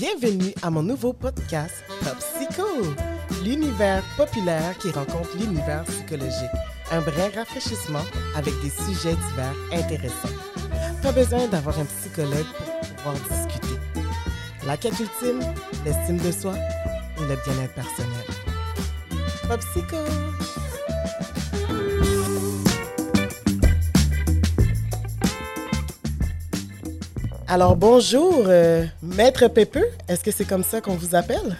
Bienvenue à mon nouveau podcast Top Psycho, l'univers populaire qui rencontre l'univers psychologique. Un vrai rafraîchissement avec des sujets divers intéressants. Pas besoin d'avoir un psychologue pour pouvoir discuter. La quête ultime, l'estime de soi et le bien-être personnel. Pop Psycho! Alors bonjour, euh, Maître Pépeux, est-ce que c'est comme ça qu'on vous appelle?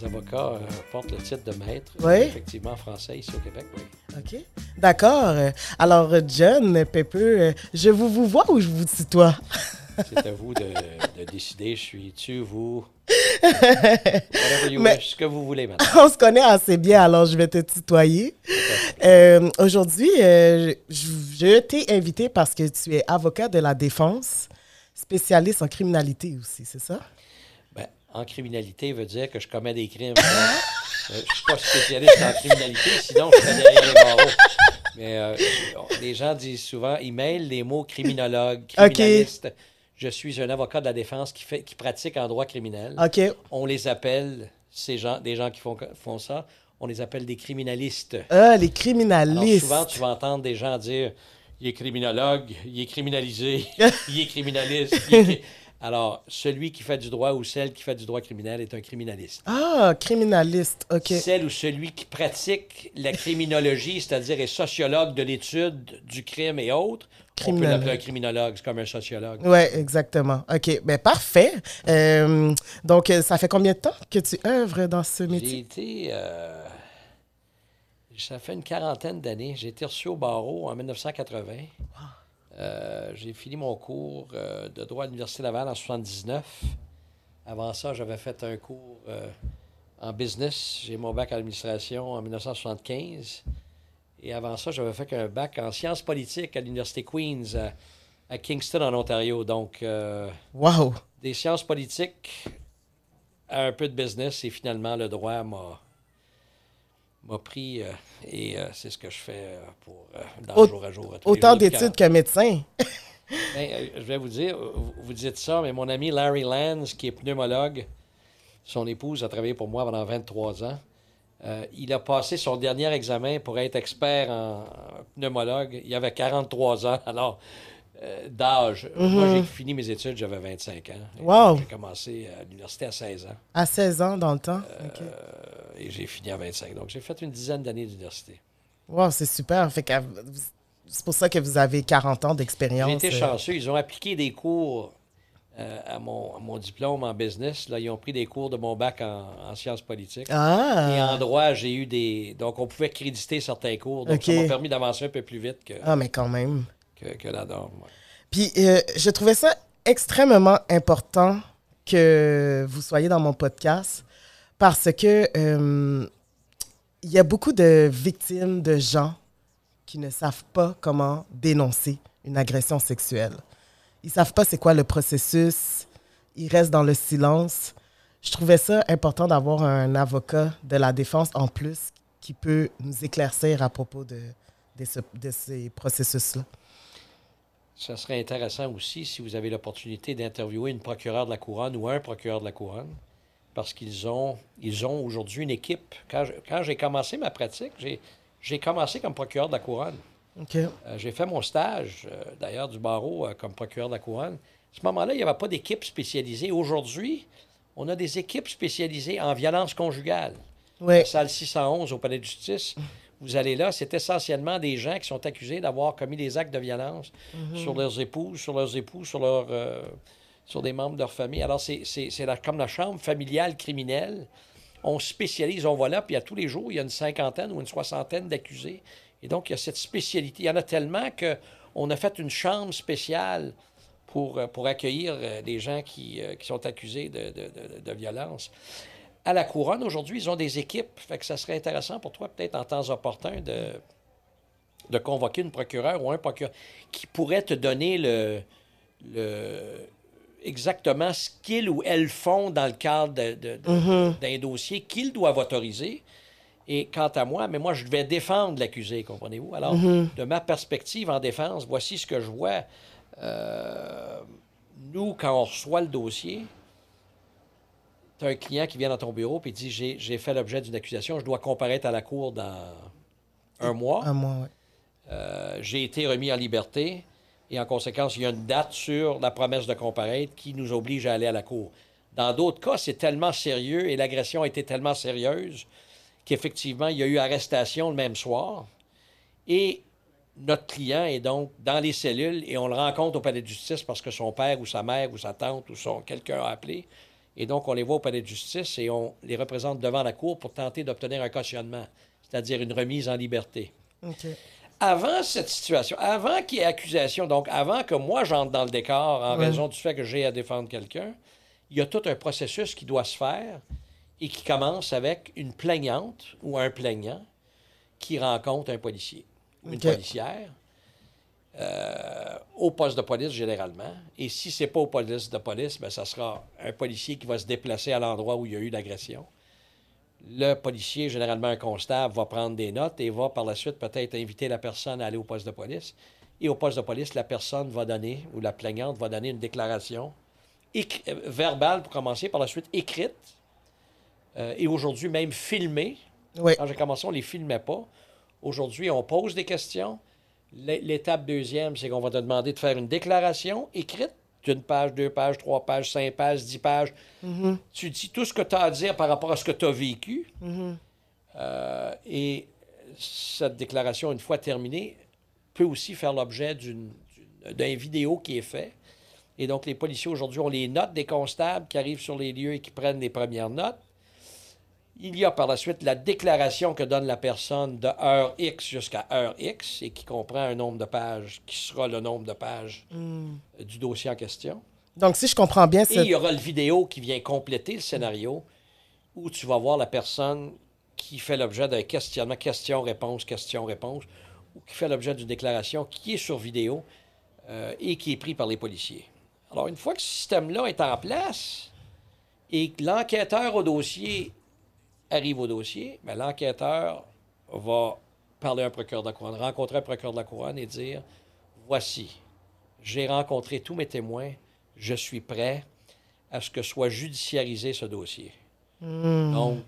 Les avocats euh, portent le titre de maître, Oui. effectivement français ici au Québec, oui. OK. D'accord. Alors, John Pépeux, euh, je vous vous vois ou je vous tutoie? C'est à vous de, de décider, je suis tu, vous, whatever you Mais- wish, ce que vous voulez maintenant. On se connaît assez bien, alors je vais te tutoyer. Euh, Aujourd'hui, euh, je, je t'ai invité parce que tu es avocat de la défense, spécialiste en criminalité aussi, c'est ça? Ben, en criminalité veut dire que je commets des crimes. Donc, euh, je ne suis pas spécialiste en criminalité, sinon je serais derrière les barreaux. Mais euh, les gens disent souvent, ils mêlent les mots criminologue, criminaliste. Je suis un avocat de la défense qui, fait, qui pratique en droit criminel. OK. On les appelle, ces gens, des gens qui font, font ça, on les appelle des criminalistes. Ah, les Alors, criminalistes. souvent, tu vas entendre des gens dire il est criminologue, il est criminalisé, il est criminaliste. il est Alors, celui qui fait du droit ou celle qui fait du droit criminel est un criminaliste. Ah, criminaliste, OK. Celle ou celui qui pratique la criminologie, c'est-à-dire est sociologue de l'étude du crime et autres, on peut l'appeler un criminologue, c'est comme un sociologue. Oui, exactement. OK, ben parfait. Euh, donc, euh, ça fait combien de temps que tu œuvres dans ce J'ai métier? été. euh, ça fait une quarantaine d'années. J'ai été reçu au barreau en 1980. Euh, j'ai fini mon cours euh, de droit à l'Université Laval en 79. Avant ça, j'avais fait un cours euh, en business. J'ai mon bac en administration en 1975. Et avant ça, j'avais fait un bac en sciences politiques à l'Université Queen's à, à Kingston, en Ontario. Donc, euh, Wow! des sciences politiques à un peu de business et finalement le droit m'a m'a pris euh, et euh, c'est ce que je fais euh, pour dans Au- jour à jour. Autant d'études que médecin. Ben, je vais vous dire, vous, vous dites ça, mais mon ami Larry Lance, qui est pneumologue, son épouse a travaillé pour moi pendant 23 ans. Il a passé son dernier examen pour être expert en pneumologue. Il avait 43 ans, alors euh, d'âge. Moi, j'ai fini mes études, j'avais 25 ans. Mhm. Wow. J'ai commencé à l'université à 16 ans À 16 ans dans le temps? Euh, et j'ai fini à 25. Donc, j'ai fait une dizaine d'années d'université. Wow, c'est super. Fait que, c'est pour ça que vous avez 40 ans d'expérience. J'ai été euh. chanceux. Ils ont appliqué des cours euh, à, mon, à mon diplôme en business. Là, ils ont pris des cours de mon bac en, en sciences politiques. Et en Ah! droit, j'ai eu des. Donc, on pouvait créditer certains cours. Donc, ça m'a permis d'avancer un peu plus vite que, Ah, mais quand même. Que, que la norme. ouais. Puis, euh, je trouvais ça extrêmement important que vous soyez dans mon podcast parce que euh, il y a beaucoup de victimes, de gens qui ne savent pas comment dénoncer une agression sexuelle. Ils savent pas c'est quoi le processus. Ils restent dans le silence. Je trouvais ça important d'avoir un avocat de la défense en plus qui peut nous éclaircir à propos de ces processus-là. Ça serait intéressant aussi si vous avez l'opportunité d'interviewer une procureure de la couronne ou un procureur de la couronne, parce qu'ils ont, ils ont aujourd'hui une équipe. Quand je- quand j'ai commencé ma pratique, j'ai, j'ai commencé comme procureur de la couronne. Euh, j'ai fait mon stage, euh, d'ailleurs, du barreau euh, comme procureur de la couronne. À ce moment-là, il n'y avait pas d'équipe spécialisée. Aujourd'hui, on a des équipes spécialisées en violence conjugale. Ouais. La salle 611 au palais de justice, vous allez là, c'est essentiellement des gens qui sont accusés d'avoir commis des actes de violence sur leurs épouses, sur leurs époux, sur, leurs, euh, sur des membres de leur famille. Alors, c'est, comme la chambre familiale criminelle. On spécialise, on va là, puis à tous les jours, il y a une cinquantaine ou une soixantaine d'accusés. Et donc, il y a cette spécialité. Il y en a tellement qu'on a fait une chambre spéciale pour, euh, pour accueillir euh, des gens qui, qui sont accusés de, de, de- de violence. À la couronne, aujourd'hui, ils ont des équipes. Fait que ça serait intéressant pour toi, peut-être en temps opportun, de, de convoquer une procureure ou un procureur qui pourrait te donner le, le- exactement ce qu'ils ou elles font dans le cadre de- de- de- d'un dossier qu'ils doivent autoriser. Et quant à moi, mais moi, je vais défendre l'accusé, comprenez-vous? Alors, de ma perspective en défense, voici ce que je vois. Euh, nous, quand on reçoit le dossier, tu as un client qui vient dans ton bureau et dit j'ai, j'ai fait l'objet d'une accusation, je dois comparaître à la cour dans un mois. Un mois, oui. Euh, j'ai été remis en liberté et en conséquence, il y a une date sur la promesse de comparaître qui nous oblige à aller à la cour. Dans d'autres cas, c'est tellement sérieux et l'agression a été tellement sérieuse qu'effectivement, il y a eu arrestation le même soir. Et notre client est donc dans les cellules et on le rencontre au palais de justice parce que son père ou sa mère ou sa tante ou son quelqu'un a appelé. Et donc, on les voit au palais de justice et on les représente devant la cour pour tenter d'obtenir un cautionnement, c'est-à-dire une remise en liberté. Avant cette situation, avant qu'il y ait accusation, donc avant que moi j'entre dans le décor en raison du fait que j'ai à défendre quelqu'un, il y a tout un processus qui doit se faire et qui commence avec une plaignante ou un plaignant qui rencontre un policier ou une policière euh, au poste de police généralement. Et si c'est pas au poste de police, ben, ça sera un policier qui va se déplacer à l'endroit où il y a eu l'agression. Le policier, généralement un constable, va prendre des notes et va par la suite peut-être inviter la personne à aller au poste de police. Et au poste de police, la personne va donner, ou la plaignante va donner une déclaration euh, verbale pour commencer, par la suite écrite, euh, et aujourd'hui même filmée. Oui. Quand j'ai commencé, on ne les filmait pas. Aujourd'hui, on pose des questions. L'é- L'étape deuxième, c'est qu'on va te demander de faire une déclaration écrite d'une page, deux pages, trois pages, cinq pages, dix pages. Tu dis tout ce que tu as à dire par rapport à ce que tu as vécu. Euh, et cette déclaration, une fois terminée, peut aussi faire l'objet d'un vidéo qui est fait. Et donc, les policiers aujourd'hui ont les notes des constables qui arrivent sur les lieux et qui prennent les premières notes. Il y a par la suite la déclaration que donne la personne de heure X jusqu'à heure X et qui comprend un nombre de pages qui sera le nombre de pages euh, du dossier en question. Donc, si je comprends bien, Et c'est... il y aura le vidéo qui vient compléter le scénario où tu vas voir la personne qui fait l'objet d'un questionnement, question-réponse, question-réponse, ou qui fait l'objet d'une déclaration qui est sur vidéo euh, et qui est pris par les policiers. Alors, une fois que ce système-là est en place et que l'enquêteur au dossier arrive au dossier, ben, l'enquêteur va parler à un procureur de la couronne, rencontrer un procureur de la couronne et dire Voici, j'ai rencontré tous mes témoins, je suis prêt à ce que soit judiciarisé ce dossier. Donc,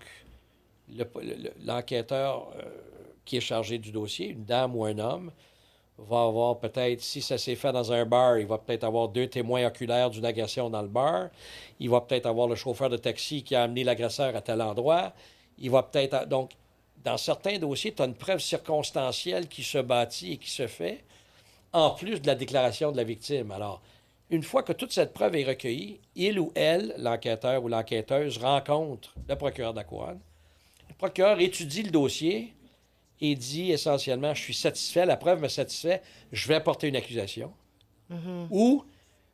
le- le- l'enquêteur euh, qui est chargé du dossier, une dame ou un homme, va avoir peut-être, si ça s'est fait dans un bar, il va peut-être avoir deux témoins oculaires d'une agression dans le bar. Il va peut-être avoir le chauffeur de taxi qui a amené l'agresseur à tel endroit. Il va peut-être. Donc, dans certains dossiers, tu as une preuve circonstancielle qui se bâtit et qui se fait, en plus de la déclaration de la victime. Alors, une fois que toute cette preuve est recueillie, il ou elle, l'enquêteur ou l'enquêteuse, rencontre le procureur de la couronne. Le procureur étudie le dossier et dit essentiellement Je suis satisfait, la preuve me satisfait, je vais porter une accusation. Ou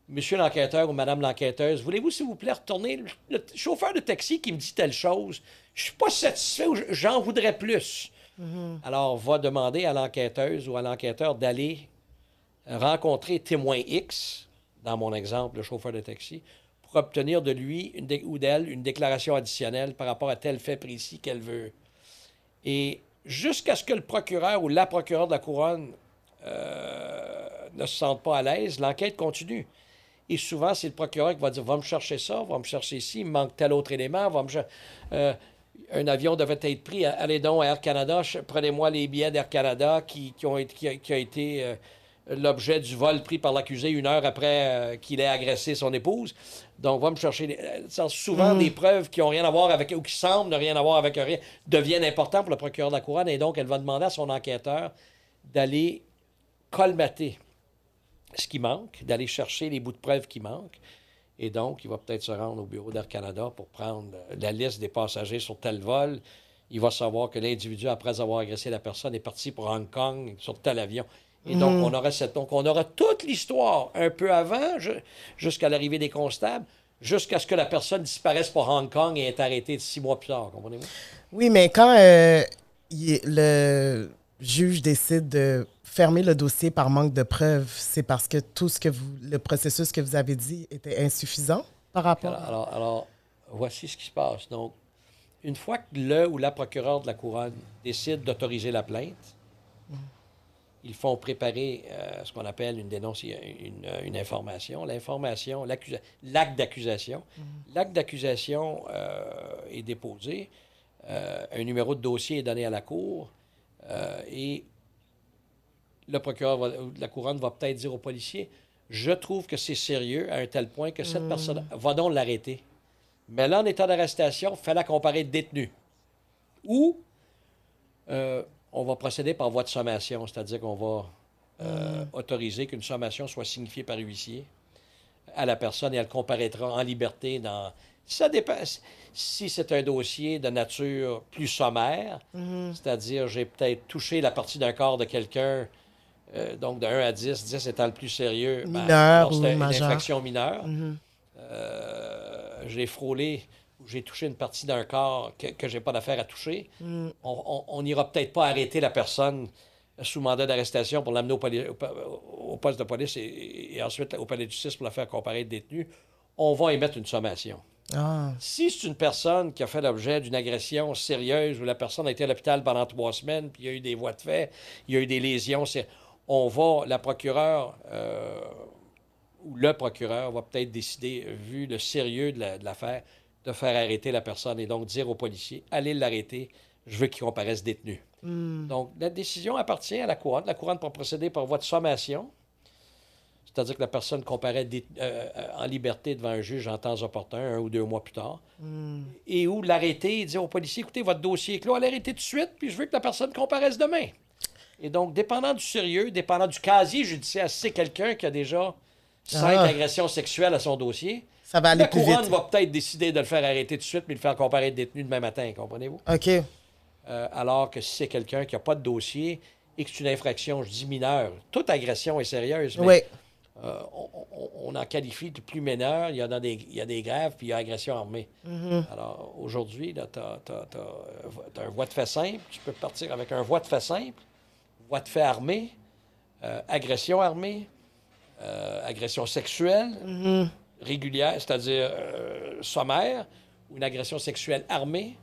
Monsieur l'enquêteur ou Madame l'enquêteuse, voulez-vous, s'il vous plaît, retourner le, chauffeur de taxi qui me dit telle chose, je suis pas satisfait ou je- j'en voudrais plus. Alors, va demander à l'enquêteuse ou à l'enquêteur d'aller rencontrer témoin X, dans mon exemple, le chauffeur de taxi, pour obtenir de lui une ou d'elle une déclaration additionnelle par rapport à tel fait précis qu'elle veut. Et jusqu'à ce que le procureur ou la procureure de la couronne euh, ne se sente pas à l'aise, l'enquête continue. Et souvent, c'est le procureur qui va dire Va me chercher ça, va me chercher ci, il me manque tel autre élément, va me euh, un avion devait être pris. Allez donc à Air Canada, prenez-moi les billets d'Air Canada qui, qui ont été, qui a, qui a été euh, l'objet du vol pris par l'accusé une heure après euh, qu'il ait agressé son épouse. Donc, va me chercher. les- souvent, des preuves qui n'ont rien à voir avec, ou qui semblent ne rien avoir avec rien, deviennent importantes pour le procureur de la couronne. Et donc, elle va demander à son enquêteur d'aller colmater ce qui manque, d'aller chercher les bouts de preuves qui manquent. Et donc, il va peut-être se rendre au bureau d'Air Canada pour prendre euh, la liste des passagers sur tel vol. Il va savoir que l'individu, après avoir agressé la personne, est parti pour Hong Kong sur tel avion. Et donc, on aura cette, donc, on aura toute l'histoire un peu avant, ju- jusqu'à l'arrivée des constables, jusqu'à ce que la personne disparaisse pour Hong Kong et est arrêtée six mois plus tard. Comprenez-vous? Oui, mais quand euh, le juge décide de fermer le dossier par manque de preuves, c'est parce que tout ce que vous, le processus que vous avez dit était insuffisant par rapport. Alors, alors, alors, voici ce qui se passe. Donc, une fois que le ou la procureure de la couronne décide d'autoriser la plainte, ils font préparer euh, ce qu'on appelle une dénonce, une, une information. L'information, l'acte d'accusation. L'acte d'accusation euh, est déposé. Euh, un numéro de dossier est donné à la Cour et le procureur, va, la couronne va peut-être dire au policier Je trouve que c'est sérieux à un tel point que cette personne va donc l'arrêter. Mais là, en état d'arrestation, il fallait comparer détenu. Ou on va procéder par voie de sommation, c'est-à-dire qu'on va euh, autoriser qu'une sommation soit signifiée par huissier à la personne et elle comparaîtra en liberté dans. Ça dépend. Si c'est un dossier de nature plus sommaire, Mhm. c'est-à-dire j'ai peut-être touché la partie d'un corps de quelqu'un, euh, donc de 1 à 10, 10 étant le plus sérieux, ben, Mineur alors, ou c'est une infraction mineure. Mhm. Euh, j'ai frôlé ou j'ai touché une partie d'un corps que, que j'ai pas d'affaire à toucher, Mhm. on- n'ira peut-être pas arrêter la personne sous mandat d'arrestation pour l'amener au, poli- au pa- au poste de police et, et ensuite au palais de justice pour la faire comparaître détenu. On va émettre une sommation. Ah. Si c'est une personne qui a fait l'objet d'une agression sérieuse où la personne a été à l'hôpital pendant trois semaines, puis il y a eu des voies de fait, il y a eu des lésions, on va, la procureure euh, ou le procureur va peut-être décider, vu le sérieux de la- de l'affaire, de faire arrêter la personne et donc dire au policier allez l'arrêter, je veux qu'il comparaisse détenu. Hmm. Donc, la décision appartient à la couronne. La couronne peut procéder par voie de sommation, c'est-à-dire que la personne comparaît dé- euh, euh, en liberté devant un juge en temps opportun, un ou deux mois plus tard, Hmm. et où l'arrêter et dire au policier écoutez, votre dossier est clos, allez arrêter tout de suite, puis je veux que la personne comparaisse demain. Et donc, dépendant du sérieux, dépendant du casier judiciaire, si c'est quelqu'un qui a déjà cinq Ah. agressions sexuelles à son dossier, Ça va aller la plus couronne vite. va peut-être décider de le faire arrêter tout de suite, mais de le faire comparaître détenu demain matin, comprenez-vous? OK. Euh, alors que si c'est quelqu'un qui n'a pas de dossier et que c'est une infraction, je dis mineure, toute agression est sérieuse, mais Oui. Euh, on, en qualifie de plus mineur. Il y, a des, il y a des graves, puis il y a agression armée. Mhm. Alors, aujourd'hui, tu as, un voie de fait simple. Tu peux partir avec un voie de fait simple, voie de fait armée, euh, agression armée, euh, agression sexuelle Mhm. régulière, c'est-à-dire sommaire, ou une agression sexuelle armée,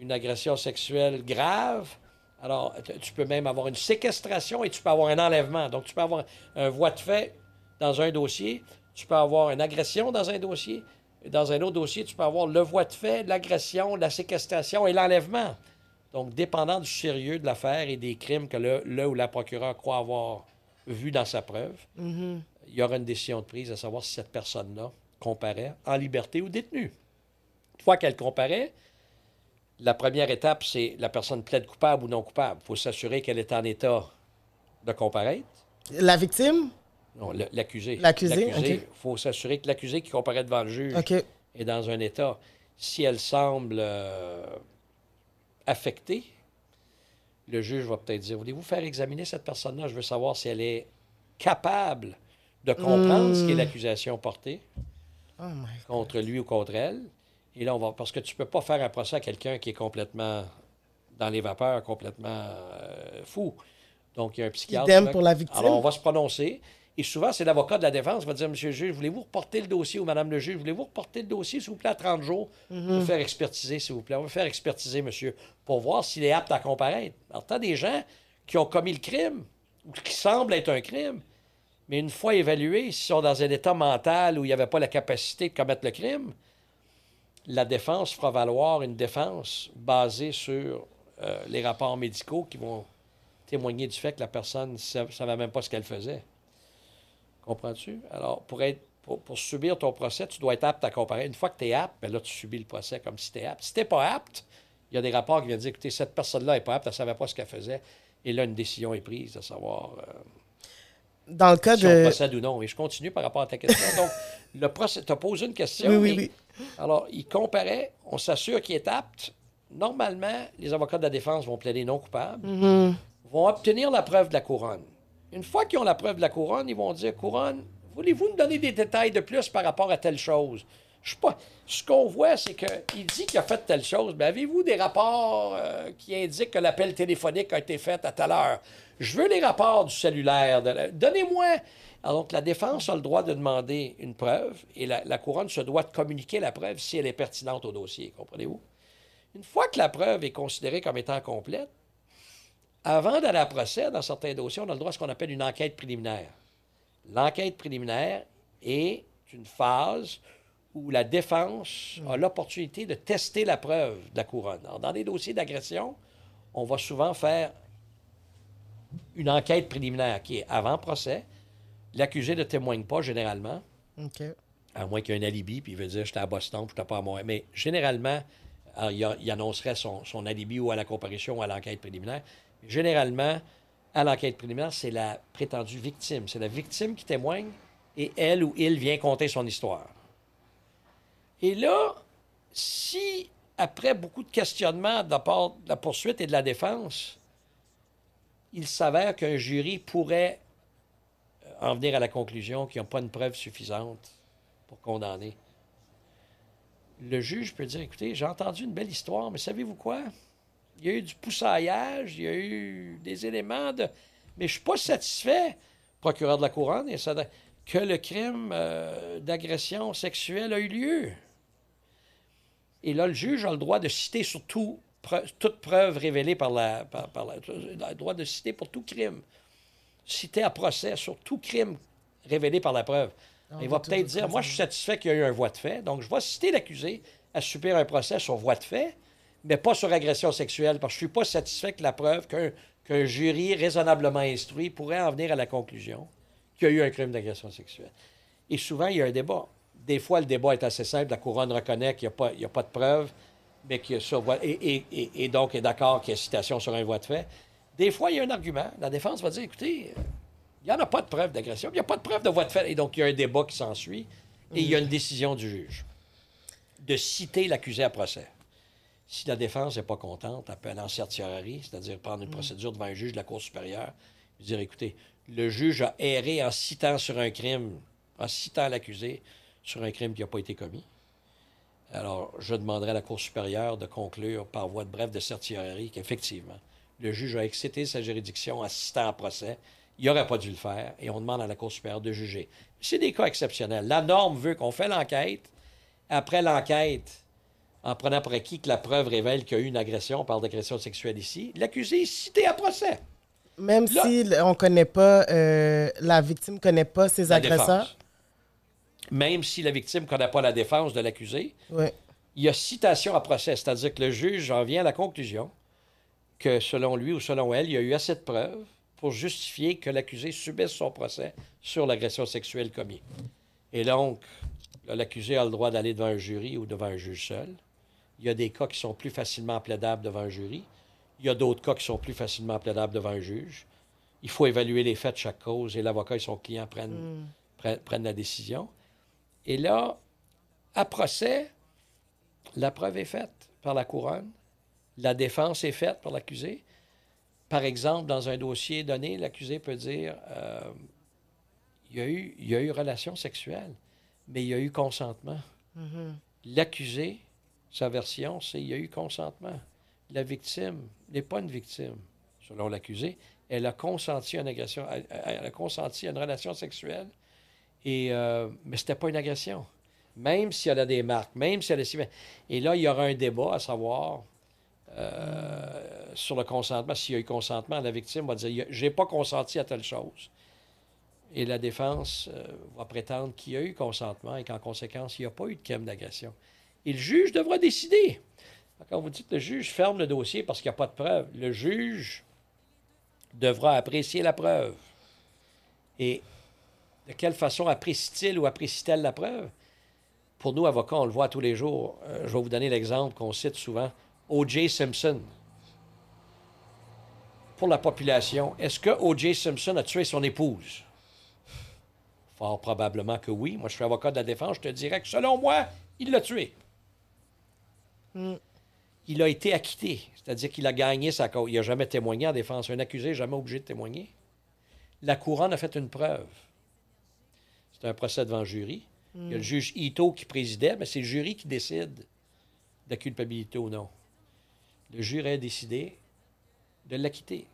une agression sexuelle grave. Alors, tu peux même avoir une séquestration et tu peux avoir un enlèvement. Donc, tu peux avoir un voie de fait dans un dossier, tu peux avoir une agression dans un dossier, dans un autre dossier, tu peux avoir le voie de fait, l'agression, la séquestration et l'enlèvement. Donc, dépendant du sérieux de l'affaire et des crimes que le, le ou la procureure croit avoir vus dans sa preuve, Mhm. il y aura une décision de prise à savoir si cette personne-là comparaît en liberté ou détenue. Une fois qu'elle comparaît, la première étape, c'est la personne plaide coupable ou non coupable. Il faut s'assurer qu'elle est en état de comparaître. La victime? Non, l'accusé. L'accusé, Il faut s'assurer que l'accusé qui comparaît devant le juge est dans un état. Si elle semble euh, affectée, le juge va peut-être dire Voulez-vous faire examiner cette personne-là? Je veux savoir si elle est capable de comprendre ce qu'est Hmm. l'accusation portée Oh contre lui ou contre elle. Et là, on va. Parce que tu ne peux pas faire un procès à quelqu'un qui est complètement dans les vapeurs, complètement euh, fou. Donc, il y a un psychiatre. Idem là, pour la victime? alors, on va se prononcer. Et souvent, c'est l'avocat de la défense qui va dire Monsieur le juge, voulez-vous reporter le dossier? Ou Madame le juge, voulez-vous reporter le dossier, s'il vous plaît, à 30 jours? Mhm. pour faire expertiser, s'il vous plaît. On va faire expertiser, monsieur, pour voir s'il est apte à comparaître. Alors, t'as des gens qui ont commis le crime ou qui semblent être un crime, mais une fois évalués, s'ils sont dans un état mental où il n'y avait pas la capacité de commettre le crime, la défense fera valoir une défense basée sur euh, les rapports médicaux qui vont témoigner du fait que la personne ne savait même pas ce qu'elle faisait. Comprends-tu? Alors, pour, être, pour, pour subir ton procès, tu dois être apte à comparer. Une fois que tu es apte, ben là, tu subis le procès comme si tu es apte. Si tu n'es pas apte, il y a des rapports qui viennent dire, écoutez, cette personne-là n'est pas apte, elle ne savait pas ce qu'elle faisait. Et là, une décision est prise de savoir euh, Dans le cas si on de. procède ou non. Et je continue par rapport à ta question. Donc, le procès, tu as posé une question. Oui, oui, alors, il comparait, on s'assure qu'il est apte. Normalement, les avocats de la défense vont plaider non coupable, Mhm. vont obtenir la preuve de la couronne. Une fois qu'ils ont la preuve de la couronne, ils vont dire Couronne, voulez-vous nous donner des détails de plus par rapport à telle chose? Je sais pas. Ce qu'on voit, c'est qu'il dit qu'il a fait telle chose. Mais avez-vous des rapports euh, qui indiquent que l'appel téléphonique a été fait à telle heure? Je veux les rapports du cellulaire. Donnez-moi. Alors, donc, la défense a le droit de demander une preuve et la couronne se doit de communiquer la preuve si elle est pertinente au dossier. Comprenez-vous? Une fois que la preuve est considérée comme étant complète, avant d'aller à procès, dans certains dossiers, on a le droit à ce qu'on appelle une enquête préliminaire. L'enquête préliminaire est une phase où la défense a l'opportunité de tester la preuve de la couronne. Alors, dans des dossiers d'agression, on va souvent faire une enquête préliminaire qui est avant procès. L'accusé ne témoigne pas généralement, OK. à moins qu'il y ait un alibi, puis il veut dire j'étais à Boston, puis j'étais pas à Montréal. Mais généralement, alors, il, a- il annoncerait son, son alibi ou à la comparution ou à l'enquête préliminaire. Généralement, à l'enquête préliminaire, c'est la prétendue victime. C'est la victime qui témoigne et elle ou il vient conter son histoire. Et là, si, après beaucoup de questionnements de la part de la poursuite et de la défense, il s'avère qu'un jury pourrait euh, en venir à la conclusion qu'ils n'ont pas une preuve suffisante pour condamner, le juge peut dire, écoutez, j'ai entendu une belle histoire, mais savez-vous quoi? Il y a eu du poussaillage, il y a eu des éléments de... Mais je ne suis pas satisfait, procureur de la couronne, et ça, que le crime euh, d'agression sexuelle a eu lieu. Et là, le juge a le droit de citer sur tout, toute preuve révélée par la, par, la... Le droit de citer pour tout crime. Citer à procès sur tout crime révélé par la preuve. Il va peut-être dire, moi, je suis satisfait qu'il y a eu un voie de fait, donc je vais citer l'accusé à subir un procès sur voie de fait, mais pas sur agression sexuelle, parce que je ne suis pas satisfait que la preuve qu'un jury raisonnablement instruit pourrait en venir à la conclusion qu'il y a eu un crime d'agression sexuelle. Et souvent, il y a un débat. Des fois, le débat est assez simple. La couronne reconnaît qu'il n'y a, pas- a de preuve, mais qu'il et, et- et- donc est d'accord qu'il y a citation sur un voie de fait. Des fois, il y a un argument. La défense va dire, écoutez, euh, il n'y en a pas de preuve d'agression, il n'y a pas de preuve de voie de fait. Et donc, il y a un débat qui s'ensuit et il y a une décision du juge de citer l'accusé à procès. Si la défense n'est pas contente, elle peut aller en certiorari, c'est-à-dire prendre une procédure devant un juge de la Cour supérieure et dire écoutez, le juge a erré en citant sur un crime, en citant l'accusé sur un crime qui n'a pas été commis. Alors, je demanderai à la Cour supérieure de conclure par voie de bref de certiorari qu'effectivement, le juge a excité sa juridiction en citant en procès. Il n'aurait pas dû le faire et on demande à la Cour supérieure de juger. C'est des cas exceptionnels. La norme veut qu'on fait l'enquête. Après l'enquête, en prenant pour acquis que la preuve révèle qu'il y a eu une agression, on parle d'agression sexuelle ici, l'accusé est cité à procès. Même Là- si on connaît pas, euh, la victime connaît pas ses agresseurs. défense. Même si la victime ne connaît pas la défense de l'accusé, il y a citation à procès, c'est-à-dire que le juge en vient à la conclusion que selon lui ou selon elle, il y a eu assez de preuves pour justifier que l'accusé subisse son procès sur l'agression sexuelle commise. Et donc, l'accusé a le droit d'aller devant un jury ou devant un juge seul. Il y a des cas qui sont plus facilement plaidables devant un jury. Il y a d'autres cas qui sont plus facilement plaidables devant un juge. Il faut évaluer les faits de chaque cause et l'avocat et son client prennent, prennent, prennent la décision. Et là, à procès, la preuve est faite par la couronne. La défense est faite par l'accusé. Par exemple, dans un dossier donné, l'accusé peut dire euh, il, y a eu, il y a eu relation sexuelle, mais il y a eu consentement. L'accusé, sa version, c'est il y a eu consentement. La victime n'est pas une victime, selon l'accusé. Elle a consenti à une agression, elle, a consenti à une relation sexuelle, euh, mais ce n'était pas une agression. Même si elle a des marques, même si elle est... Et là, il y aura un débat à savoir euh, sur le consentement. S'il y a eu consentement, la victime va dire J'ai pas consenti à telle chose. Et la défense euh, va prétendre qu'il y a eu consentement et qu'en conséquence, il n'y a pas eu de crime d'agression. Et le juge devra décider. Quand vous dites le juge ferme le dossier parce qu'il n'y a pas de preuve, le juge devra apprécier la preuve. Et de quelle façon apprécie-t-il ou apprécie-t-elle la preuve? Pour nous, avocats, on le voit tous les jours. Euh, je vais vous donner l'exemple qu'on cite souvent. O.J. Simpson. Pour la population, est-ce que O.J. Simpson a tué son épouse? Fort probablement que oui. Moi, je suis avocat de la défense. Je te dirais que selon moi, il l'a tué. Il a été acquitté. C'est-à-dire qu'il a gagné sa cause. Il n'a jamais témoigné en défense. Un accusé n'est jamais obligé de témoigner. La couronne a fait une preuve. C'est un procès devant le jury. Il y a le juge Ito qui présidait, mais c'est le jury qui décide de la culpabilité ou non. Le jury a décidé de l'acquitter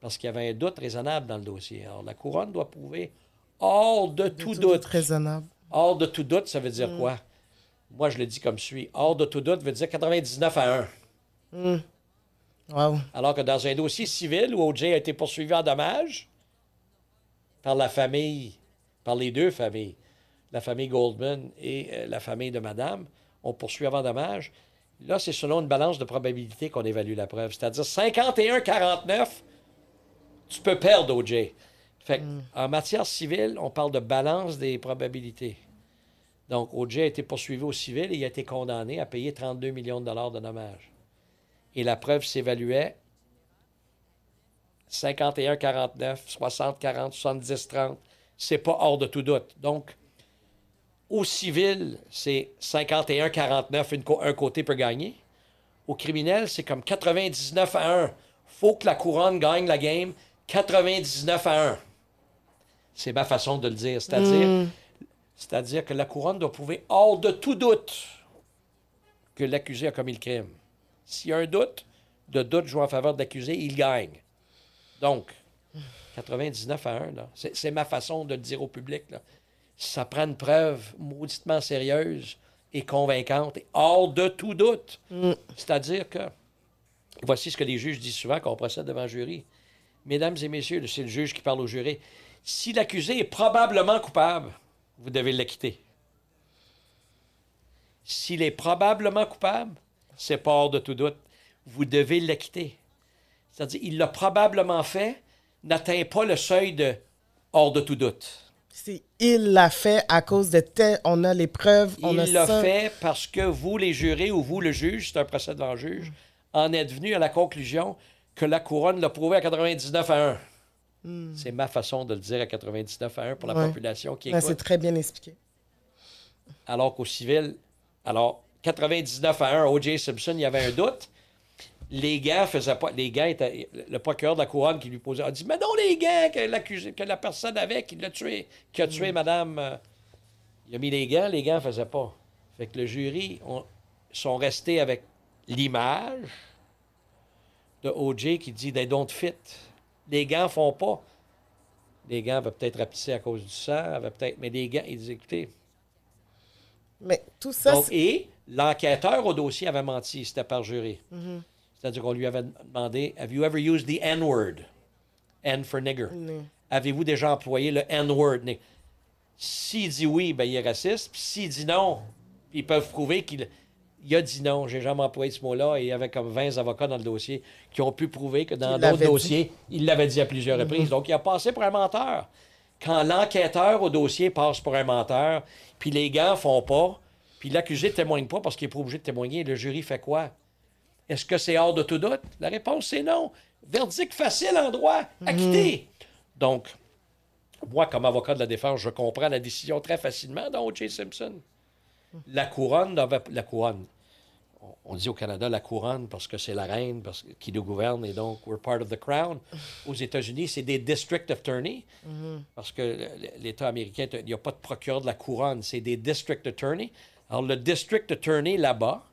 parce qu'il y avait un doute raisonnable dans le dossier. Alors, la couronne doit prouver hors de tout Tout doute. raisonnable. Hors de tout doute, ça veut dire quoi? Moi, je le dis comme suit. Hors de tout doute veut dire 99 à 1. Wow. Alors que dans un dossier civil où O.J. a été poursuivi en dommages par la famille, par les deux familles, la famille Goldman et euh, la famille de Madame, on poursuit avant dommage. Là, c'est selon une balance de probabilité qu'on évalue la preuve. C'est-à-dire 51-49, tu peux perdre O.J. Fait que, en matière civile, on parle de balance des probabilités. Donc, O.J. a été poursuivi au civil et il a été condamné à payer 32 millions de dollars de dommages. Et la preuve s'évaluait 51-49, 60-40, 70-30. C'est pas hors de tout doute. Donc, au civil, c'est 51-49, une co- un côté peut gagner. Au criminel, c'est comme 99 à 1. faut que la couronne gagne la game 99 à 1. C'est ma façon de le dire. C'est-à-dire, c'est-à-dire que la couronne doit prouver hors de tout doute que l'accusé a commis le crime. S'il y a un doute, de doute joue en faveur de l'accusé, il gagne. Donc, 99 à 1, là, c'est, ma façon de le dire au public. Là. Ça prend une preuve mauditement sérieuse et convaincante, et hors de tout doute. C'est-à-dire que, voici ce que les juges disent souvent quand on procède devant un jury. Mesdames et messieurs, c'est le juge qui parle au jury. Si l'accusé est probablement coupable, vous devez l'acquitter. S'il est probablement coupable, c'est pas hors de tout doute. Vous devez l'acquitter. C'est-à-dire, il l'a probablement fait, n'atteint pas le seuil de hors de tout doute. C'est il l'a fait à cause de tel. On a les preuves, on a Il l'a ça. fait parce que vous, les jurés, ou vous, le juge, c'est un procès devant le juge, en êtes venu à la conclusion que la couronne l'a prouvé à 99 à 1. C'est ma façon de le dire à 99 à 1 pour la Ouais. population qui Ouais, écoute. c'est très bien expliqué. alors qu'au civil, alors 99 à 1, O.J. Simpson, il y avait un doute. Les gars faisaient pas. Les gars étaient. Le procureur de la couronne qui lui posait a dit Mais non, les gars, que, l'accusé- que la personne avait, qui l'a tué, qui a tué madame. euh, il a mis les gants, les gants ne faisaient pas. Fait que le jury on- sont restés avec l'image de O.J. qui dit They don't fit. Les gants font pas. Les gants avaient peut-être rapissé à cause du sang, peut-être. Mais les gants, ils disaient Écoutez, Mais tout ça, donc, et l'enquêteur au dossier avait menti, c'était par jury. Mm-hmm. C'est-à-dire qu'on lui avait demandé Have you ever used the N-word? N for nigger. Avez-vous déjà employé le N-word? S'il dit oui, ben, il est raciste. Puis s'il dit non, ils peuvent prouver qu'il il a dit non. J'ai jamais employé ce mot-là. Et il y avait comme 20 avocats dans le dossier qui ont pu prouver que dans d'autres dossiers, il l'avait dit à plusieurs reprises. Donc, il a passé pour un menteur. Quand l'enquêteur au dossier passe pour un menteur, puis les gars font pas, puis l'accusé ne témoigne pas parce qu'il n'est pas obligé de témoigner, le jury fait quoi? Est-ce que c'est hors de tout doute? La réponse, c'est non. Verdict facile en droit, acquitté. Donc, moi, comme avocat de la défense, je comprends la décision très facilement dans O.J. Simpson. La couronne, la couronne, on- dit au Canada la couronne parce que c'est la reine parce qui nous gouverne et donc we're part of the crown. Aux États-Unis, c'est des district attorneys parce que l'État américain, il n'y a pas de procureur de la couronne, c'est des district attorneys. Alors, le district attorney là-bas,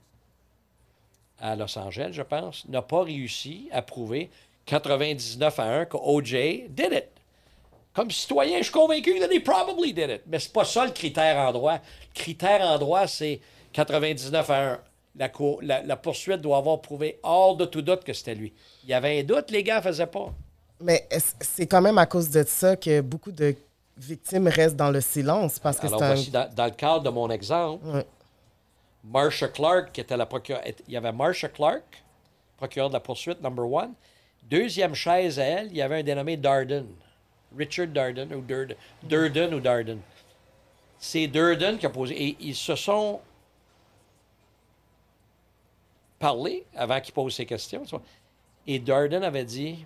à Los Angeles, je pense, n'a pas réussi à prouver 99 à 1 que O.J. did it. Comme citoyen, je suis convaincu that he probably did it. Mais c'est pas ça le critère en droit. Le critère en droit, c'est 99 à 1. La, cour- la- la poursuite doit avoir prouvé hors de tout doute que c'était lui. Il y avait un doute, les gars ne faisaient pas. Mais c'est quand même à cause de ça que beaucoup de victimes restent dans le silence parce que Alors, un. voici, dans, dans le cadre de mon exemple. Marsha Clark, qui était la procureure, il y avait Marsha Clark, procureure de la poursuite, number one. Deuxième chaise à elle, il y avait un dénommé Darden. Richard Darden, ou Durden, Durden ou Darden. C'est Durden qui a posé. Et ils se sont parlé avant qu'il pose ses questions. tu vois. Et Darden avait dit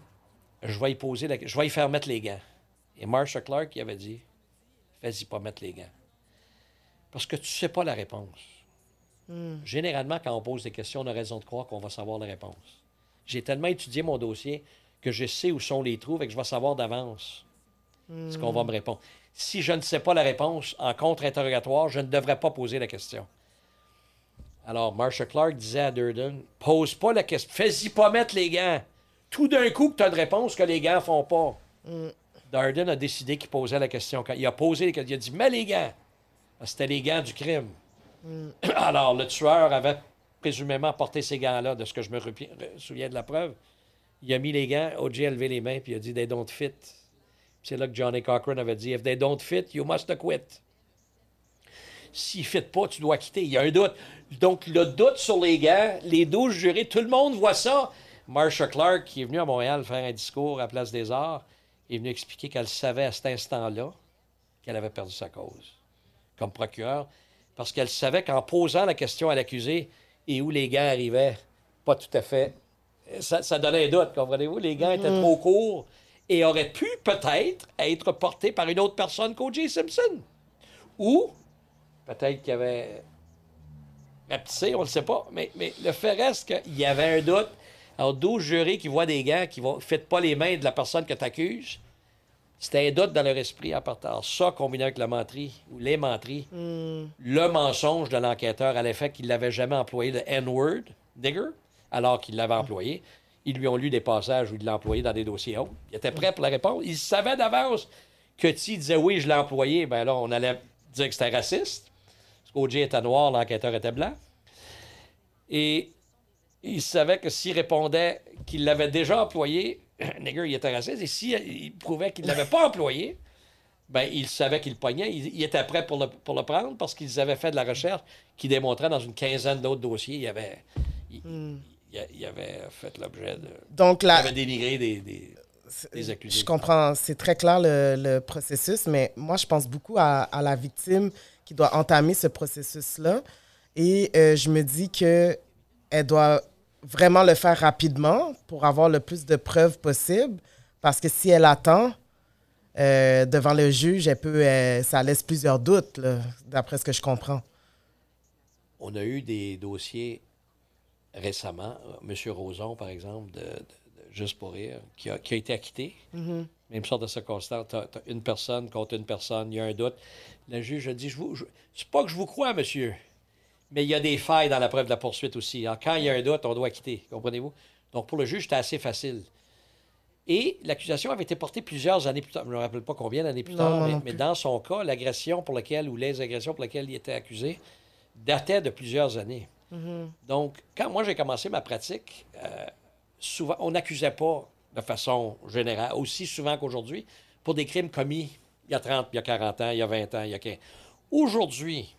Je vais y poser la... Je vais y faire mettre les gants. Et Marsha Clark, il avait dit Fais-y pas mettre les gants. Parce que tu ne sais pas la réponse. Généralement, quand on pose des questions, on a raison de croire qu'on va savoir la réponse. J'ai tellement étudié mon dossier que je sais où sont les trous et que je vais savoir d'avance ce qu'on va me répondre. Si je ne sais pas la réponse en contre-interrogatoire, je ne devrais pas poser la question. Alors, Marsha Clark disait à Durden Pose pas la question, fais-y pas mettre les gants. Tout d'un coup, tu as une réponse que les gants font pas. Darden a décidé qu'il posait la question. Il a posé, les questions, il a dit Mets les gants. C'était les gants du crime. Alors, le tueur avait présumément porté ces gants-là, de ce que je me souviens de la preuve. Il a mis les gants, OJ a levé les mains, puis il a dit They don't fit. C'est là que Johnny Cochran avait dit If they don't fit, you must quit. S'ils ne fit pas, tu dois quitter. Il y a un doute. Donc, le doute sur les gants, les 12 jurés, tout le monde voit ça. Marsha Clark, qui est venue à Montréal faire un discours à Place des Arts, est venue expliquer qu'elle savait à cet instant-là qu'elle avait perdu sa cause comme procureur, parce qu'elle savait qu'en posant la question à l'accusé et où les gants arrivaient, pas tout à fait, ça, ça donnait un doute, comprenez-vous? Les gants étaient trop courts et auraient pu peut-être être portés par une autre personne qu'O.J. Simpson. Ou peut-être qu'il y avait rapetissé, on ne le sait pas, mais, mais le fait reste qu'il y avait un doute. Alors, 12 jurés qui voient des gants qui ne faites pas les mains de la personne que tu accuses, c'était un doute dans leur esprit en partant. Alors, ça, combiné avec la menterie, ou les menteries, le mensonge de l'enquêteur à l'effet qu'il n'avait jamais employé le N-word, nigger, alors qu'il l'avait employé. Ils lui ont lu des passages où il l'a employé dans des dossiers hauts. Il était prêt pour la réponse. Il savait d'avance que s'il disait oui, je l'ai employé, ben là, on allait dire que c'était raciste. Qu'OJ était noir, l'enquêteur était blanc. Et il savait que s'il répondait qu'il l'avait déjà employé, nigger, il était raciste. Et s'il prouvait qu'il ne l'avait pas employé, ben, il savait qu'il pognait. Il, il était prêt pour le, pour le prendre parce qu'ils avaient fait de la recherche qui démontrait dans une quinzaine d'autres dossiers, il avait, il, il il avait fait l'objet de. Donc, Il la, avait dénigré des, des, des accusés. Je comprends, c'est très clair le, le processus, mais moi, je pense beaucoup à, à la victime qui doit entamer ce processus-là. Et euh, je me dis que elle doit vraiment le faire rapidement pour avoir le plus de preuves possible. Parce que si elle attend euh, devant le juge, elle peut, euh, ça laisse plusieurs doutes, d'après ce que je comprends. On a eu des dossiers récemment. M. Roson, par exemple, de Juste pour rire, qui a, qui a été acquitté. Même sorte de circonstance. Tu as, une personne contre une personne, il y a un doute. Le juge a dit je vous, je- C'est pas que je vous crois, monsieur, mais il y a des failles dans la preuve de la poursuite aussi. Alors, quand il y a un doute, on doit acquitter. Comprenez-vous? Donc, pour le juge, c'était assez facile. Et l'accusation avait été portée plusieurs années plus tard. Je ne me rappelle pas combien d'années plus tard, mais, non mais plus. dans son cas, l'agression pour laquelle, ou les agressions pour lesquelles il était accusé, datait de plusieurs années. Donc, quand moi j'ai commencé ma pratique, euh, souvent, on n'accusait pas de façon générale, aussi souvent qu'aujourd'hui, pour des crimes commis il y a 30, il y a 40 ans, il y a 20 ans, il y a 15. Aujourd'hui,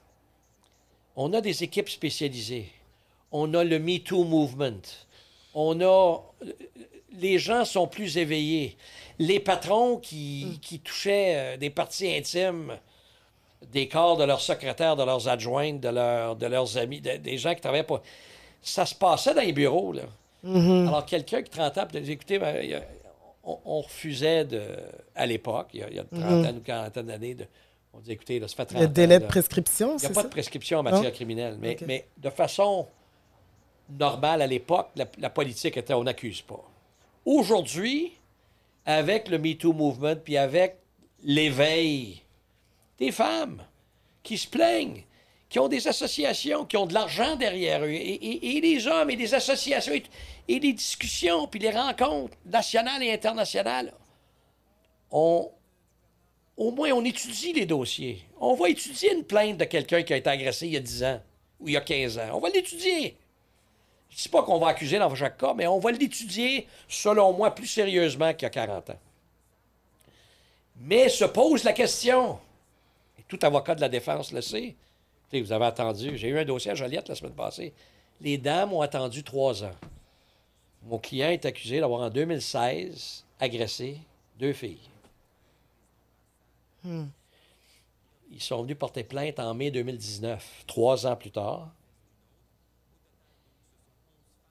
on a des équipes spécialisées. On a le Me Too Movement. On a. Les gens sont plus éveillés. Les patrons qui, qui touchaient euh, des parties intimes des corps de leurs secrétaires, de leurs adjointes, de, leurs- de leurs amis, de- des gens qui travaillaient pas. Ça se passait dans les bureaux, là. Alors, quelqu'un qui 30 ans, peut dire, écoutez, ben, il y a- on, on refusait de, à l'époque, il y a, il y a 30 ou 40 d'années, de, on disait, écoutez, là, ça fait 30 Le ans, délai de prescription, Il n'y a pas ça? de prescription en matière Non? criminelle. Mais de façon normale, à l'époque, la, la politique était on n'accuse pas. Aujourd'hui, avec le MeToo Movement, puis avec l'éveil des femmes qui se plaignent, qui ont des associations, qui ont de l'argent derrière eux, et, les hommes, et des associations, et, et des discussions, puis les rencontres nationales et internationales, on, au moins, on étudie les dossiers. On va étudier une plainte de quelqu'un qui a été agressé il y a 10 ans ou il y a 15 ans. On va l'étudier. Je ne dis pas qu'on va accuser dans chaque cas, mais on va l'étudier, selon moi, plus sérieusement qu'il y a 40 ans. Mais se pose la question, et tout avocat de la défense le sait, Vous avez attendu, j'ai eu un dossier à Joliette la semaine passée. Les dames ont attendu trois ans. Mon client est accusé d'avoir, en 2016, agressé deux filles. Ils sont venus porter plainte en mai 2019, trois ans plus tard.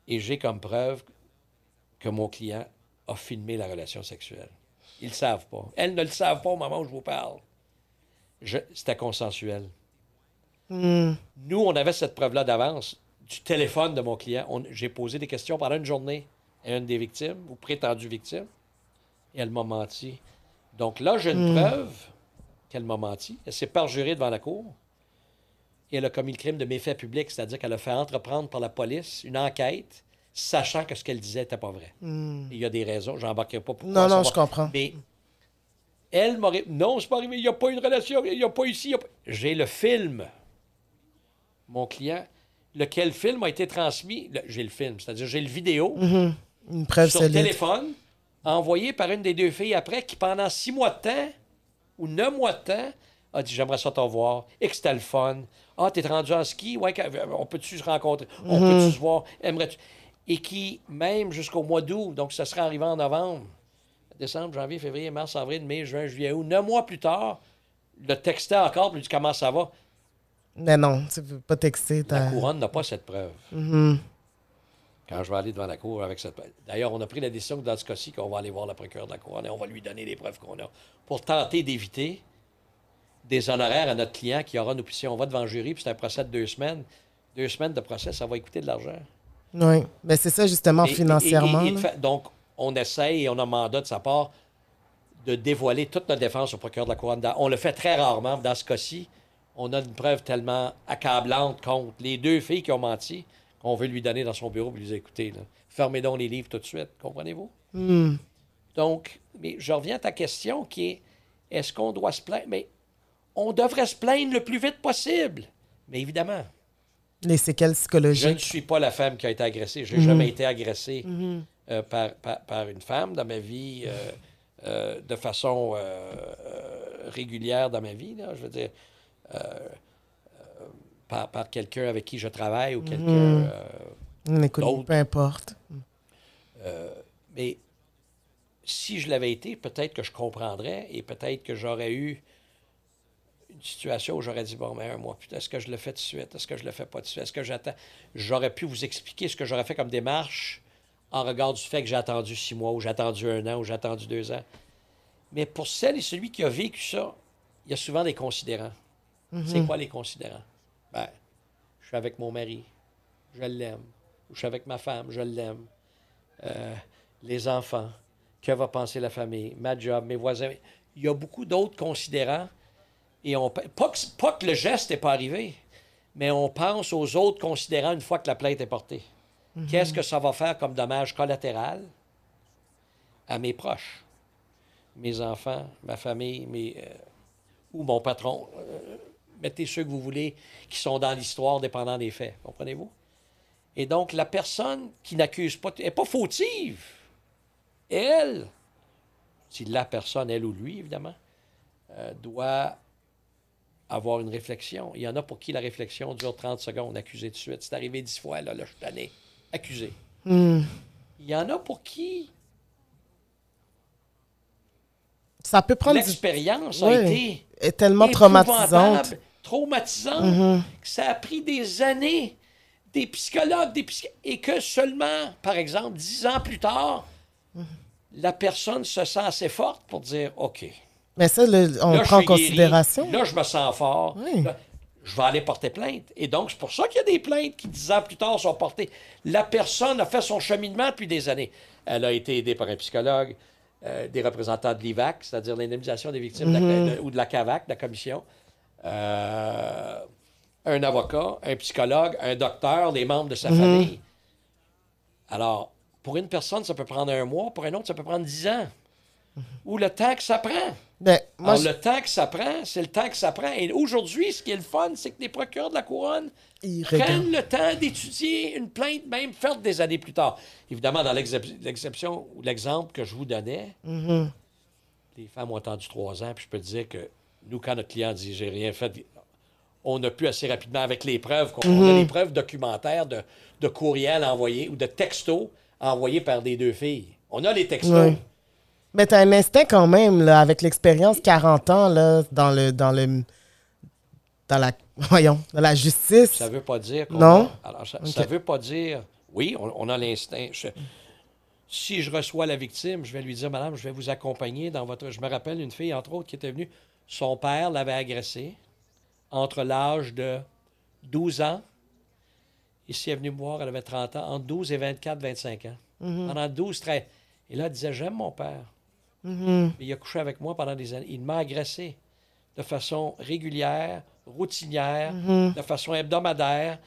Et j'ai comme preuve que mon client a filmé la relation sexuelle. Ils ne le savent pas. Elles ne le savent pas au moment où je vous parle. C'était consensuel. Nous, on avait cette preuve-là d'avance du téléphone de mon client. J'ai posé des questions pendant une journée à une des victimes, ou prétendues victimes, et elle m'a menti. Donc là, j'ai une preuve qu'elle m'a menti. Elle s'est perjurée devant la cour. Et elle a commis le crime de méfait public, c'est-à-dire qu'elle a fait entreprendre par la police une enquête, sachant que ce qu'elle disait n'était pas vrai. Et Il y a des raisons, j'embarquerai pas pour Non, non, je comprends. Mais elle m'aurait. Non, c'est pas arrivé, il n'y a pas eu de relation, il n'y a pas ici. pas- J'ai le film. Mon client. lequel film a été transmis. J'ai le film, c'est-à-dire j'ai le vidéo Mhm. Une preuve sur solide. téléphone, envoyé par une des deux filles après, qui pendant six mois de temps ou neuf mois de temps a dit J'aimerais ça te voir, et que c'était le fun. Ah, t'es rendu en ski, ouais, on peut-tu se rencontrer, on Mhm. peut-tu se voir, aimerais-tu? Et qui, même jusqu'au mois d'août, donc ça serait arrivé en novembre, décembre, janvier, février, mars, avril, mai, juin, juillet, août, neuf mois plus tard, le textait encore, puis il dit Comment ça va? Mais non, tu peux pas texter. La couronne n'a pas cette preuve. Mhm. quand je vais aller devant la Cour avec cette. D'ailleurs, on a pris la décision que dans ce cas-ci, qu'on va aller voir le procureur de la Couronne et on va lui donner les preuves qu'on a pour tenter d'éviter des honoraires à notre client qui aura nous. Si on va devant le jury, puis c'est un procès de deux semaines, deux semaines de procès, ça va coûter de l'argent. Oui. Mais c'est ça, justement, Et- financièrement. et- et donc, on essaye et on a mandat de sa part de dévoiler toute notre défense au procureur de la Couronne. On le fait très rarement. Dans ce cas-ci, on a une preuve tellement accablante contre les deux filles qui ont menti qu'on veut lui donner dans son bureau et lui dire écoutez, là, fermez donc les livres tout de suite. Comprenez-vous? Hmm. Donc, mais je reviens à ta question qui est est-ce qu'on doit se plaindre? Mais on devrait se plaindre le plus vite possible. Mais évidemment, Les séquelles je ne psychologiques. suis pas la femme qui a été agressée. Je n'ai Mhm. jamais été agressé Mhm. euh, par, par- par une femme dans ma vie euh, euh, de façon régulière dans ma vie. là. je veux dire, par, par quelqu'un avec qui je travaille ou quelqu'un. Mhm. euh, d'autres. peu importe. euh, mais si je l'avais été, peut-être que je comprendrais et peut-être que j'aurais eu une situation où j'aurais dit bon, mais un mois, putain, est-ce que je le fais tout de suite? Est-ce que je le fais pas tout de suite? Est-ce que j'attends? J'aurais pu vous expliquer ce que j'aurais fait comme démarche en regard du fait que j'ai attendu six mois, ou j'ai attendu un an, ou j'ai attendu deux ans. Mais pour celle et celui qui a vécu ça, il y a souvent des considérants. C'est quoi les considérants? Ben, je suis avec mon mari, je l'aime. Ou je suis avec ma femme, je l'aime. Euh, les enfants, que va penser la famille, ma job, mes voisins. Il y a beaucoup d'autres considérants. Et on, pas, que, pas que le geste n'est pas arrivé, mais on pense aux autres considérants une fois que la plainte est portée. Qu'est-ce que ça va faire comme dommage collatéral à mes proches, mes enfants, ma famille, mes, euh, ou mon patron? Euh, mettez ceux que vous voulez qui sont dans l'histoire dépendant des faits. Comprenez-vous? Et donc, la personne qui n'accuse pas, n'est pas fautive. Elle, si la personne, elle ou lui, évidemment, euh, doit avoir une réflexion. Il y en a pour qui la réflexion dure 30 secondes, accusé de suite. C'est arrivé 10 fois, là, là, je suis tanné. Accusé. Hmm. Il y en a pour qui Ça peut prendre du... l'expérience a Ouais. été est tellement traumatisante. Mhm. que ça a pris des années, des psychologues, des et que seulement, par exemple, dix ans plus tard, Mhm. la personne se sent assez forte pour dire OK. Mais ça, le- on là, prend en guéri. considération. Là, je me sens fort. Oui. Là, je vais aller porter plainte. Et donc, c'est pour ça qu'il y a des plaintes qui, dix ans plus tard, sont portées. La personne a fait son cheminement depuis des années. Elle a été aidée par un psychologue, euh, des représentants de l'IVAC, c'est-à-dire l'indemnisation des victimes de la- de- ou de la CAVAC, de la commission, euh, un avocat, un psychologue, un docteur, des membres de sa famille. Alors, pour une personne, ça peut prendre un mois, pour un autre, ça peut prendre dix ans. Ou le temps que ça prend. Ben, moi, Alors, le temps que ça prend, c'est le temps que ça prend. Et aujourd'hui, ce qui est le fun, c'est que les procureurs de la couronne prennent le temps d'étudier une plainte, même faite des années plus tard. Évidemment, dans l'excep- l'exception ou l'exemple que je vous donnais, Mhm. les femmes ont attendu trois ans, puis je peux te dire que nous, quand notre client dit j'ai rien fait, on a pu assez rapidement, avec les preuves, qu'on on a les preuves documentaires de, de courriels envoyés ou de textos envoyés par des deux filles. On a les textos. Oui. Mais t'as un instinct quand même, là, avec l'expérience 40 ans, là, dans le... Dans le dans la... Voyons, dans la justice. Ça veut pas dire Non? a- Alors, ça, Ok. ça veut pas dire. Oui, on, on a l'instinct. Si je reçois la victime, je vais lui dire, Madame, je vais vous accompagner dans votre. Je me rappelle une fille, entre autres, qui était venue. Son père l'avait agressée entre l'âge de 12 ans. Ici, elle est venue me voir, elle avait 30 ans, entre 12 et 24, 25 ans. Pendant 12, 13. Et là, elle disait J'aime mon père. Mhm. Il a couché avec moi pendant des années. Il m'a agressé de façon régulière, routinière, de façon hebdomadaire,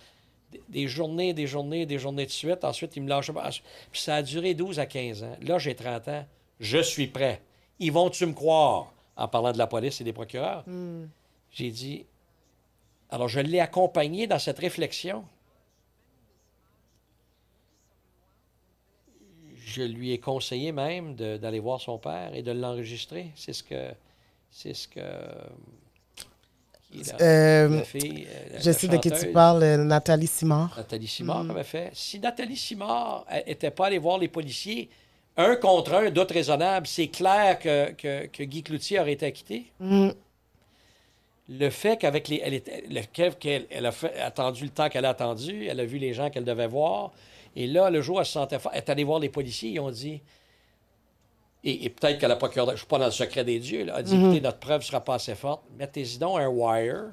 des- des journées, des journées, des journées de suite. Ensuite, il me lâche pas. Puis ça a duré 12 à 15 ans. Là, j'ai 30 ans. Je suis prêt. Ils vont-tu me croire? En parlant de la police et des procureurs. J'ai dit. Alors, je l'ai accompagné dans cette réflexion. Je lui ai conseillé même d'aller voir son père et de l'enregistrer. C'est ce que. C'est ce que. la- Euh, la fille, euh, la- je sais de qui tu parles, euh, Nathalie Simard. Nathalie Simard Mm. avait fait. Si Nathalie Simard n'était pas allée voir les policiers, un contre un, d'autres raisonnables, c'est clair que, que, que Guy Cloutier aurait été acquitté. Mm. Le fait qu'avec les. Elle, était- le elle a fait- attendu le temps qu'elle a attendu, elle a vu les gens qu'elle devait voir. Et là, le jour elle se sentait fort, elle est allée voir les policiers, ils ont dit. Et, et peut-être que la procureure, je ne suis pas dans le secret des dieux, là, a dit écoutez, notre preuve ne sera pas assez forte. Mettez-y donc un wire.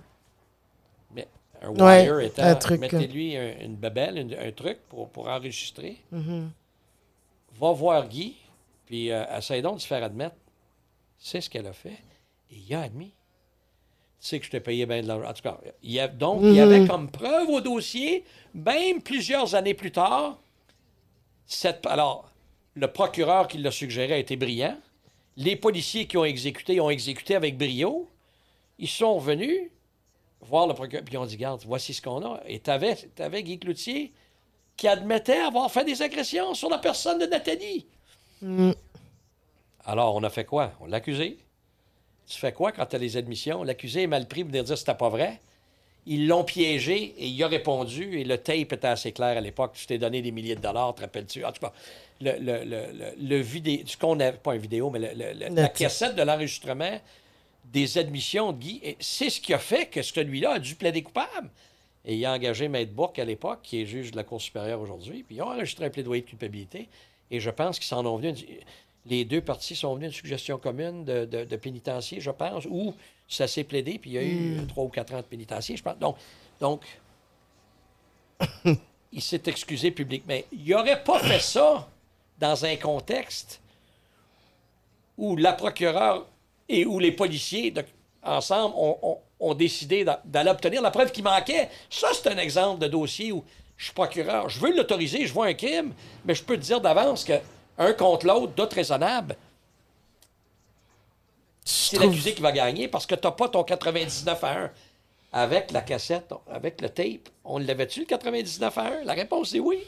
Mais un Ouais, wire étant. un truc. Mettez-lui un- une babelle, une- un truc pour, pour enregistrer. Mhm. Va voir Guy, puis euh, essaye donc de se faire admettre. C'est ce qu'elle a fait. Et il a admis. Tu sais que je t'ai payé bien de l'argent. En tout cas, il y a, donc, il y avait Mhm. comme preuve au dossier, même plusieurs années plus tard, cette, alors, le procureur qui l'a suggéré a été brillant. Les policiers qui ont exécuté ont exécuté avec brio. Ils sont venus voir le procureur, puis ils ont dit Garde, voici ce qu'on a. Et tu avais, Guy Cloutier qui admettait avoir fait des agressions sur la personne de Nathalie. Mm. Alors, on a fait quoi? On l'a accusé. Tu fais quoi quand tu as les admissions? L'accusé est mal pris pour dire que c'était pas vrai. Ils l'ont piégé et il a répondu et le tape était assez clair à l'époque. Tu t'es donné des milliers de dollars, te rappelles-tu? En tout cas, le, le, le, le, le vidéo, ce qu'on a, pas une vidéo, mais la cassette de l'enregistrement des admissions de Guy, c'est ce qui a fait que celui-là a dû plaider coupable. Et il a engagé Maître Bourque à l'époque, qui est juge de la Cour supérieure aujourd'hui, puis ils ont enregistré un plaidoyer de culpabilité. Et je pense qu'ils s'en ont venu. Les deux parties sont venus à une suggestion commune de, de, de pénitencier, je pense, où ça s'est plaidé, puis il y a eu trois ou quatre ans de pénitencier, je pense. Donc, donc il s'est excusé publiquement. Il n'aurait pas fait ça dans un contexte où la procureure et où les policiers, de- ensemble, ont, ont- ont décidé d'a- d'aller obtenir la preuve qui manquait. Ça, c'est un exemple de dossier où je suis procureur, je veux l'autoriser, je vois un crime, mais je peux te dire d'avance que un contre l'autre, d'autres raisonnables, c'est trouve- l'accusé qui va gagner parce que tu n'as pas ton 99 à 1. Avec la cassette, avec le tape, on l'avait-tu le 99 à 1? La réponse est oui.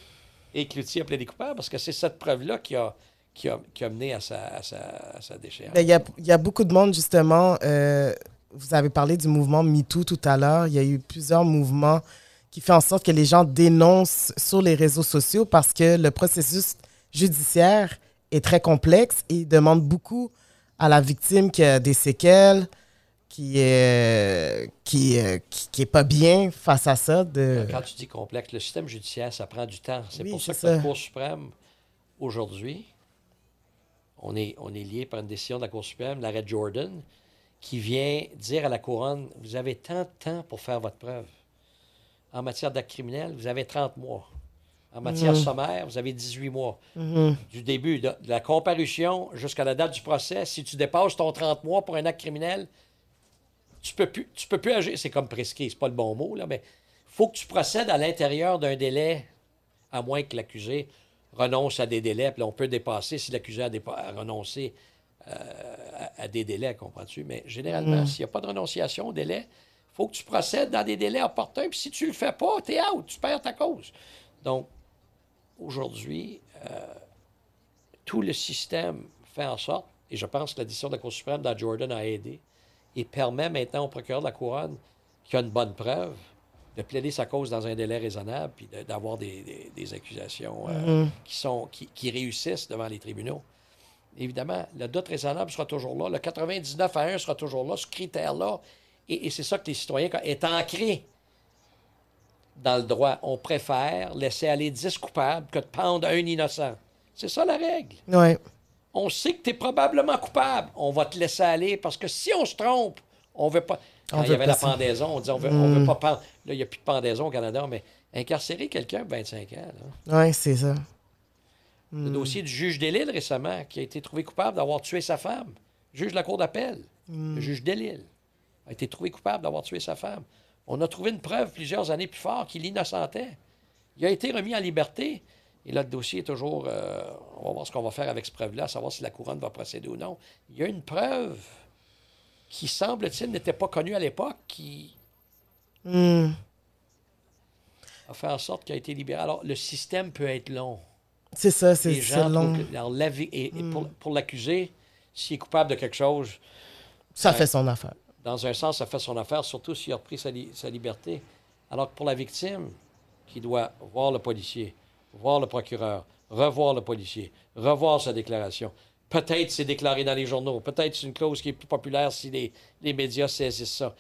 Et Cloutier a plaidé coupable parce que c'est cette preuve-là qui a, qui, a, qui a mené à sa, à sa, à sa déchéance. Ben, Il y, a, il y a beaucoup de monde, justement. euh, vous avez parlé du mouvement MeToo tout à l'heure. Il y a eu plusieurs mouvements qui font en sorte que les gens dénoncent sur les réseaux sociaux parce que le processus judiciaire est très complexe et demande beaucoup à la victime qui a des séquelles, qui est, qui, est- qui, qui est pas bien face à ça. De... Quand tu dis complexe, le système judiciaire, ça prend du temps. C'est Oui, pour ça que la. Cour suprême, aujourd'hui, on est, on est lié par une décision de la Cour suprême, l'arrêt Jordan, qui vient dire à la couronne, vous avez tant de temps pour faire votre preuve. En matière d'acte criminel, vous avez 30 mois. En matière Mhm. sommaire, vous avez 18 mois. Mhm. Du début de, de la comparution jusqu'à la date du procès, si tu dépasses ton 30 mois pour un acte criminel, tu peux plus, tu peux plus agir. C'est comme prescrit, c'est pas le bon mot, là, mais il faut que tu procèdes à l'intérieur d'un délai, à moins que l'accusé renonce à des délais. Puis là, on peut dépasser si l'accusé a, dépa- a renoncé euh, à, à des délais, comprends-tu? Mais généralement, s'il n'y a pas de renonciation au délai, il faut que tu procèdes dans des délais opportuns. Puis si tu le fais pas, tu es out, tu perds ta cause. Donc, aujourd'hui, euh, tout le système fait en sorte, et je pense que la décision de la Cour suprême dans Jordan a aidé, et permet maintenant au procureur de la Couronne, qui a une bonne preuve, de plaider sa cause dans un délai raisonnable, puis de- d'avoir des, des- des accusations euh, qui, sont, qui, qui réussissent devant les tribunaux. Évidemment, le doute raisonnable sera toujours là, le 99 à 1 sera toujours là, ce critère-là, et, et c'est ça que les citoyens, quand- est ancré dans le droit. On préfère laisser aller 10 coupables que de pendre un innocent. C'est ça la règle. Ouais. On sait que tu es probablement coupable. On va te laisser aller parce que si on se trompe, on veut pas. Quand On il y avait la pendaison, on disait on veut, on veut pas pendre. Là, il n'y a plus de pendaison au Canada, mais incarcérer quelqu'un de 25 ans. Ouais, c'est ça. Le dossier du juge Delille récemment, qui a été trouvé coupable d'avoir tué sa femme. Juge de la Cour d'appel. Le juge Delille a été trouvé coupable d'avoir tué sa femme. On a trouvé une preuve plusieurs années plus fort qu'il l'innocentait. Il a été remis en liberté. Et là, le dossier est toujours. euh, on va voir ce qu'on va faire avec cette preuve-là, savoir si la couronne va procéder ou non. Il y a une preuve qui, semble-t-il, n'était pas connue à l'époque, qui Hmm. a fait en sorte qu'il a été libéré. Alors, le système peut être long. C'est ça, c'est long. trouvent que- alors, la vi- et, et pour, pour l'accusé, s'il est coupable de quelque chose, Ça fait son affaire. Dans un sens, ça fait son affaire, surtout s'il a repris sa liberté. Alors que pour la victime, qui doit voir le policier, voir le procureur, revoir le policier, revoir sa déclaration, peut-être c'est déclaré dans les journaux, peut-être c'est une clause qui est plus populaire si les, les médias saisissent ça.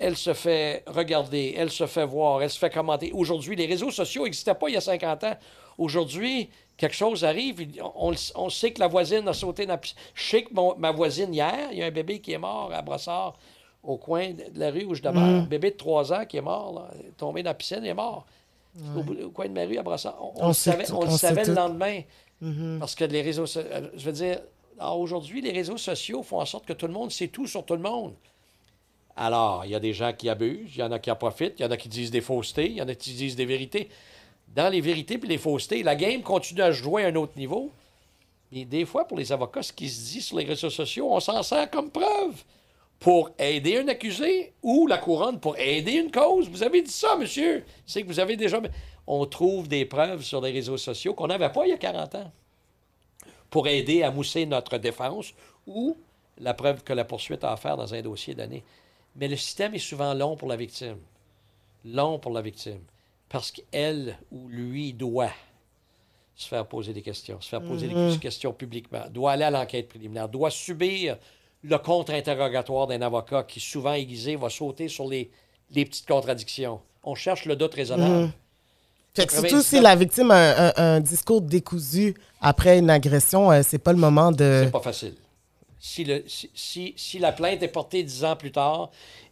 Elle se fait regarder, elle se fait voir, elle se fait commenter. Aujourd'hui, les réseaux sociaux n'existaient pas il y a 50 ans. Aujourd'hui, quelque chose arrive, on, sait que la voisine a sauté dans la piscine. Je sais que mon- ma voisine hier, il y a un bébé qui est mort à Brossard, au coin de la rue où je demeure. Un bébé de 3 ans qui est mort, là, tombé dans la piscine, il est mort. Au, coin de ma rue à Brossard. On, on On le savait, tout, on le savait lendemain. Parce que les réseaux euh, je veux dire, aujourd'hui, les réseaux sociaux font en sorte que tout le monde sait tout sur tout le monde. Alors, il y a des gens qui abusent, il y en a qui en profitent, il y en a qui disent des faussetés, il y en a qui disent des vérités. Dans les vérités et les faussetés, la game continue à jouer à un autre niveau. Mais des fois, pour les avocats, ce qui se dit sur les réseaux sociaux, on s'en sert comme preuve pour aider un accusé ou la couronne pour aider une cause. Vous avez dit ça, monsieur. C'est que vous avez déjà... On trouve des preuves sur les réseaux sociaux qu'on n'avait pas il y a 40 ans pour aider à mousser notre défense ou la preuve que la poursuite a à faire dans un dossier donné. Mais le système est souvent long pour la victime. Long pour la victime. Parce qu'elle ou lui doit se faire poser des questions, se faire poser des questions publiquement, doit aller à l'enquête préliminaire, doit subir le contre-interrogatoire d'un avocat qui, souvent aiguisé, va sauter sur les, les petites contradictions. On cherche le doute raisonnable. Fait que 99. surtout si la victime a un, un- un discours décousu après une agression, euh, c'est pas le moment de. C'est pas facile. Si, le, si, si, si la plainte est portée dix ans plus tard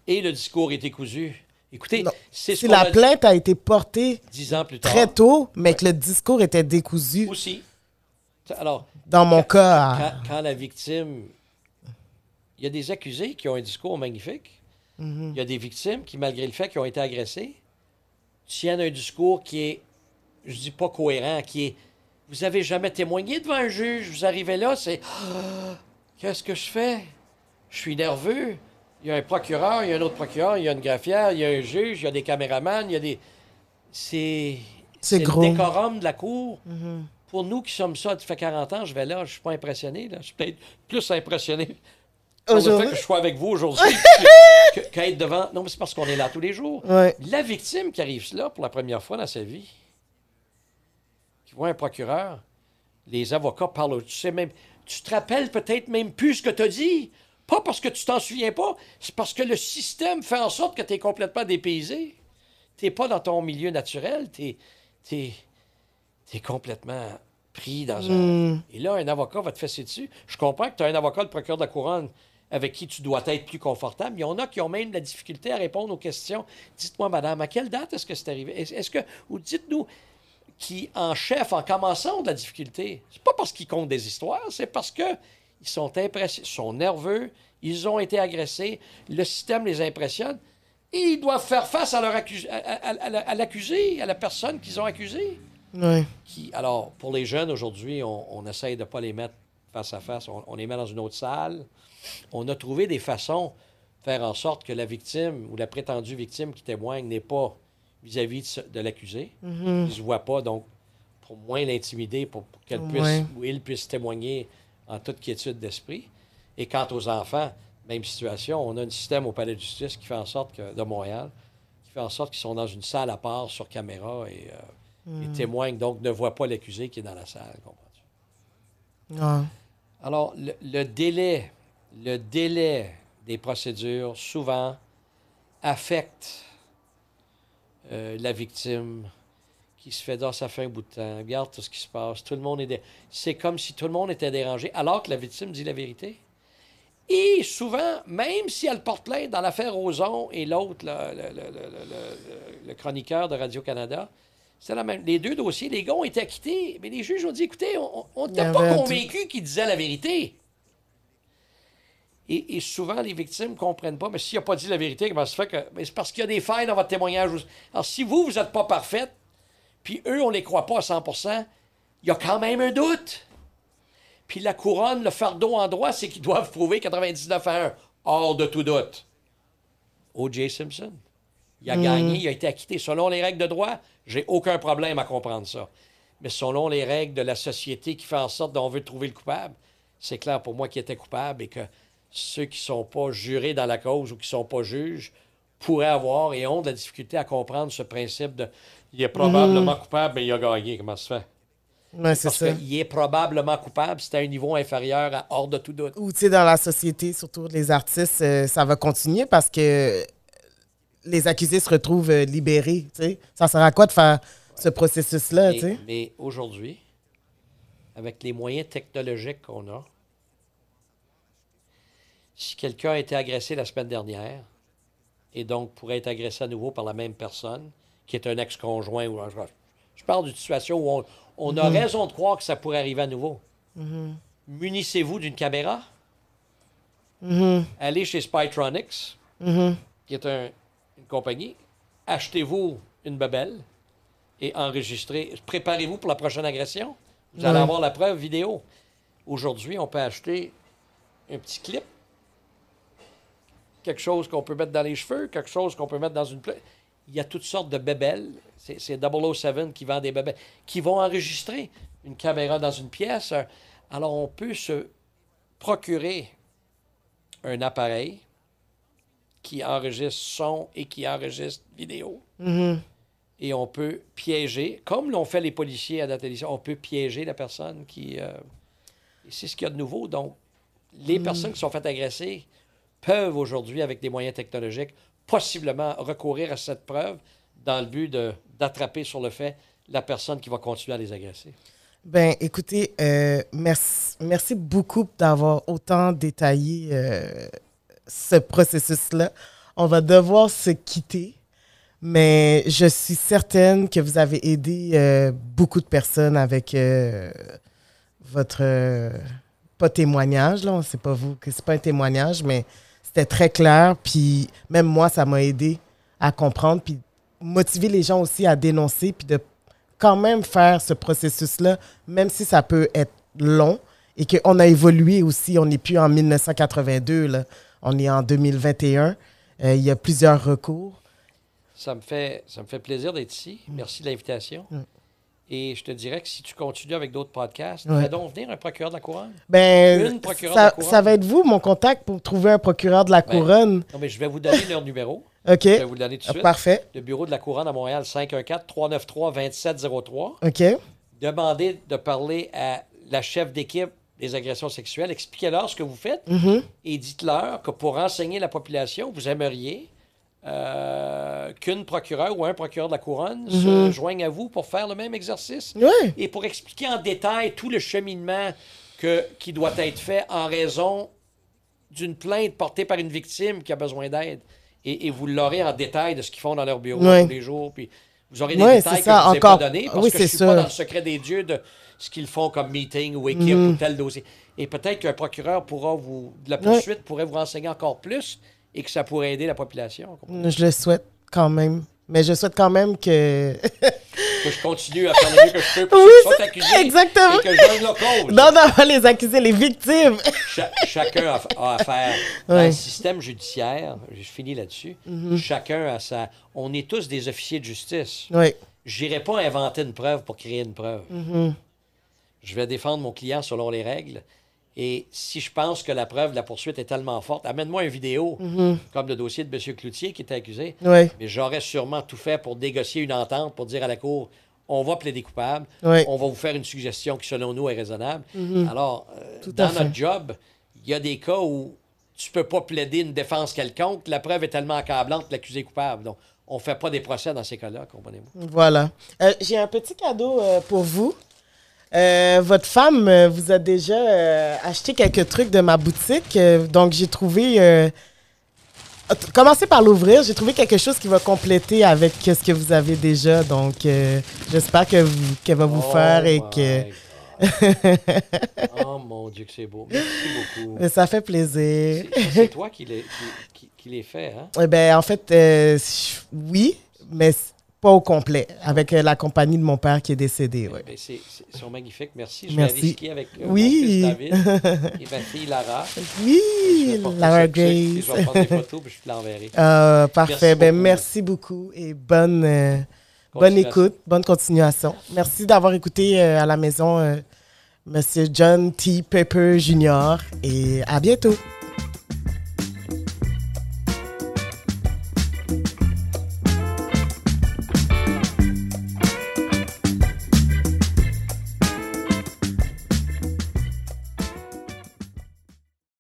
et le discours est décousu, écoutez, c'est ce Si la a plainte a été portée dix ans plus tard. très tôt, mais que le discours était décousu, Aussi. Alors, dans mon cas, à- quand, quand la victime. Il y a des accusés qui ont un discours magnifique. Mhm. Il y a des victimes qui, malgré le fait qu'ils ont été agressés, tiennent un discours qui est, je dis pas cohérent, qui est. Vous avez jamais témoigné devant un juge, vous arrivez là, c'est. Ah, Qu'est-ce que je fais? Je suis nerveux. Il y a un procureur, il y a un autre procureur, il y a une greffière, il y a un juge, il y a des caméramans, il y a des. C'est. C'est le gros. décorum de la cour. Pour nous qui sommes ça, ça fait 40 ans, je vais là, je suis pas impressionné. Là. Je suis peut-être plus impressionné par le fait que je sois avec vous aujourd'hui qu'être devant. Non, mais c'est parce qu'on est là tous les jours. Ouais. La victime qui arrive là pour la première fois dans sa vie, qui voit un procureur, les avocats parlent. Tu sais même, tu te rappelles peut-être même plus ce que tu as dit? Pas parce que tu t'en souviens pas, c'est parce que le système fait en sorte que tu es complètement dépaysé. Tu pas dans ton milieu naturel, tu es, complètement pris dans un. Et là, un avocat va te fesser dessus. Je comprends que tu as un avocat, le procureur de la couronne, avec qui tu dois être plus confortable. Il y en a qui ont même de la difficulté à répondre aux questions. Dites-moi, madame, à quelle date est-ce que c'est arrivé? Est- Est-ce que. Ou dites-nous qui, en chef, en commençant, ont de la difficulté? C'est pas parce qu'ils comptent des histoires, c'est parce que ils sont impressionnés, sont nerveux, ils ont été agressés, le système les impressionne, et ils doivent faire face à leur accus- à, à- à- à la- à l'accusé, à la personne qu'ils ont accusée. Ouais. Qui, alors, pour les jeunes aujourd'hui, on, on essaye de ne pas les mettre face à face, on, on les met dans une autre salle. On a trouvé des façons de faire en sorte que la victime ou la prétendue victime qui témoigne n'est pas vis-à-vis de, l'accusé. Il ne se voit pas, donc, pour moins l'intimider, pour, pour qu'elle puisse Ouais. ou il puisse témoigner en toute quiétude d'esprit. Et quant aux enfants, même situation, on a un système au palais de justice qui fait en sorte que, de Montréal, qui fait en sorte qu'ils sont dans une salle à part sur caméra et, euh, et témoignent, donc ne voient pas l'accusé qui est dans la salle. comprends-tu? Alors, le, le délai, le délai des procédures, souvent, affecte euh, la victime qui se fait dire ça fait un bout de temps, regarde tout ce qui se passe, tout le monde est... dé- C'est comme si tout le monde était dérangé, alors que la victime dit la vérité. Et souvent, même si elle porte plainte dans l'affaire Roson et l'autre, le, le- le- le- le- le chroniqueur de Radio-Canada, c'est la même. Les deux dossiers, les gars ont été acquittés, mais les juges ont dit écoutez, on avait pas un convaincus qu'ils disaient la vérité. Et, et souvent, les victimes ne comprennent pas, mais s'il n'a pas dit la vérité, comment ça se fait que. Mais c'est parce qu'il y a des failles dans votre témoignage. Alors, si vous, vous n'êtes pas parfaite, puis eux, on ne les croit pas à 100% il y a quand même un doute. Puis la couronne, le fardeau en droit, c'est qu'ils doivent prouver 99 à 1. Hors de tout doute. O.J. Simpson. Il a gagné, il a été acquitté. Selon les règles de droit, j'ai aucun problème à comprendre ça. mais selon les règles de la société qui fait en sorte qu'on veut trouver le coupable, c'est clair pour moi qu'il était coupable et que ceux qui ne sont pas jurés dans la cause ou qui ne sont pas juges pourraient avoir et ont de la difficulté à comprendre ce principe de il est probablement coupable, mais il a gagné. Comment ça se fait? Ouais, c'est Parce ça. qu'il est probablement coupable, c'est à un niveau inférieur à hors de tout doute. Ou, tu sais, dans la société, surtout les artistes, euh, ça va continuer parce que les accusés se retrouvent euh, libérés, tu sais. Ça sert à quoi de faire ce processus-là, tu Mais, sais? mais aujourd'hui, avec les moyens technologiques qu'on a, si quelqu'un a été agressé la semaine dernière et donc pourrait être agressé à nouveau par la même personne, qui est un ex-conjoint ou un... Je parle d'une situation où on, on a raison de croire que ça pourrait arriver à nouveau. Munissez-vous d'une caméra. Allez chez Spytronics, qui est un- une compagnie. Achetez-vous une babelle et enregistrez. Préparez-vous pour la prochaine agression. Vous allez avoir la preuve vidéo. Aujourd'hui, on peut acheter un petit clip, quelque chose qu'on peut mettre dans les cheveux, quelque chose qu'on peut mettre dans une plaie. Il y a toutes sortes de bébelles. C'est c'est 007 qui vend des bébelles, qui vont enregistrer une caméra dans une pièce. Alors, on peut se procurer un appareil qui enregistre son et qui enregistre vidéo. Mhm. Et on peut piéger, comme l'ont fait les policiers à la télévision, on peut piéger la personne qui... euh, c'est ce qu'il y a de nouveau. Donc, les personnes qui sont faites agresser peuvent aujourd'hui, avec des moyens technologiques, possiblement recourir à cette preuve dans le but d'attraper sur le fait la personne qui va continuer à les agresser? Ben, écoutez, euh, merci, beaucoup d'avoir autant détaillé euh, ce processus-là. On va devoir se quitter, mais je suis certaine que vous avez aidé euh, beaucoup de personnes avec votre pas témoignage là, c'est pas vous c'est pas un témoignage, mais c'était très clair. Puis même moi, ça m'a aidé à comprendre, puis motiver les gens aussi à dénoncer, puis de quand même faire ce processus-là, même si ça peut être long et qu'on a évolué aussi. On n'est plus en 1982, là. on est en 2021. Euh, il y a plusieurs recours. Ça me fait, ça me fait plaisir d'être ici. Merci de l'invitation. Mm. Et je te dirais que si tu continues avec d'autres podcasts, Ouais. fais donc venir un procureur de la couronne. Ben, Une procureure de la ça, couronne. ça va être vous, mon contact, pour trouver un procureur de la Ben, couronne. Non, mais je vais vous donner leur numéro. OK. Je vais vous le donner tout de Ah, suite. Parfait. Le bureau de la couronne à Montréal, 514-393-2703. OK. Demandez de parler à la chef d'équipe des agressions sexuelles. Expliquez-leur ce que vous faites Mhm. et dites-leur que pour renseigner la population, vous aimeriez euh, qu'une procureure ou un procureur de la couronne se joigne à vous pour faire le même exercice Oui. et pour expliquer en détail tout le cheminement que, qui doit être fait en raison d'une plainte portée par une victime qui a besoin d'aide. Et, et vous l'aurez en détail de ce qu'ils font dans leur bureau tous les jours. Puis vous aurez des Ouais, détails c'est que vous encore. pas donnés parce Oui, que je suis pas dans le secret des dieux de ce qu'ils font comme meeting ou équipe Mhm. ou tel dossier. Et peut-être qu'un procureur pourra vous, de la poursuite pourrait vous renseigner encore plus et que ça pourrait aider la population. Je le souhaite quand même. Mais je souhaite quand même que. Que je continue à faire le mieux que je peux pour Oui, ceux qui sont c'est- accusés exactement. et que je donne la cause. non, non, pas les accuser, les victimes. Cha- chacun a, a affaire. Dans Ouais. le système judiciaire, je finis là-dessus, Mhm. chacun a sa... On est tous des officiers de justice. oui. J'irai pas inventer une preuve pour créer une preuve. Mhm. Je vais défendre mon client selon les règles. Et si je pense que la preuve de la poursuite est tellement forte, amène-moi une vidéo, Mhm. comme le dossier de M. Cloutier qui était accusé. Oui. Mais j'aurais sûrement tout fait pour négocier une entente, pour dire à la Cour, on va plaider coupable, Oui. on va vous faire une suggestion qui, selon nous, est raisonnable. Alors, euh, dans notre job, il y a des cas où tu peux pas plaider une défense quelconque, la preuve est tellement accablante que l'accusé est coupable. Donc, on fait pas des procès dans ces cas-là, comprenez-vous? Voilà. Euh, J'ai un petit cadeau euh, pour vous. Euh, votre femme euh, vous a déjà euh, acheté quelques trucs de ma boutique. donc, j'ai trouvé. Commencez par l'ouvrir. J'ai trouvé quelque chose qui va compléter avec ce que vous avez déjà. Donc, j'espère que qu'elle va vous Oh faire et que oh mon Dieu, que c'est beau. Merci beaucoup. Euh, ça fait plaisir. C'est- toi qui les, qui, qui- qui les fait, hein? Eh ben, en fait, oui, mais pas au complet. Avec euh, la compagnie de mon père qui est décédé. ouais. Ben, c'est, sont magnifiques. Merci. Je Merci. vais aller avec euh, Oui. mon fils David et ma fille Lara. Oui, Lara Grace. Je vais prendre des photos puis je te l'enverrai. Euh, parfait. Merci ben, beaucoup. merci beaucoup et bonne, euh, Bonne écoute, bonne continuation. Merci d'avoir écouté euh, à la maison Monsieur John T. Pepper Jr. et à bientôt.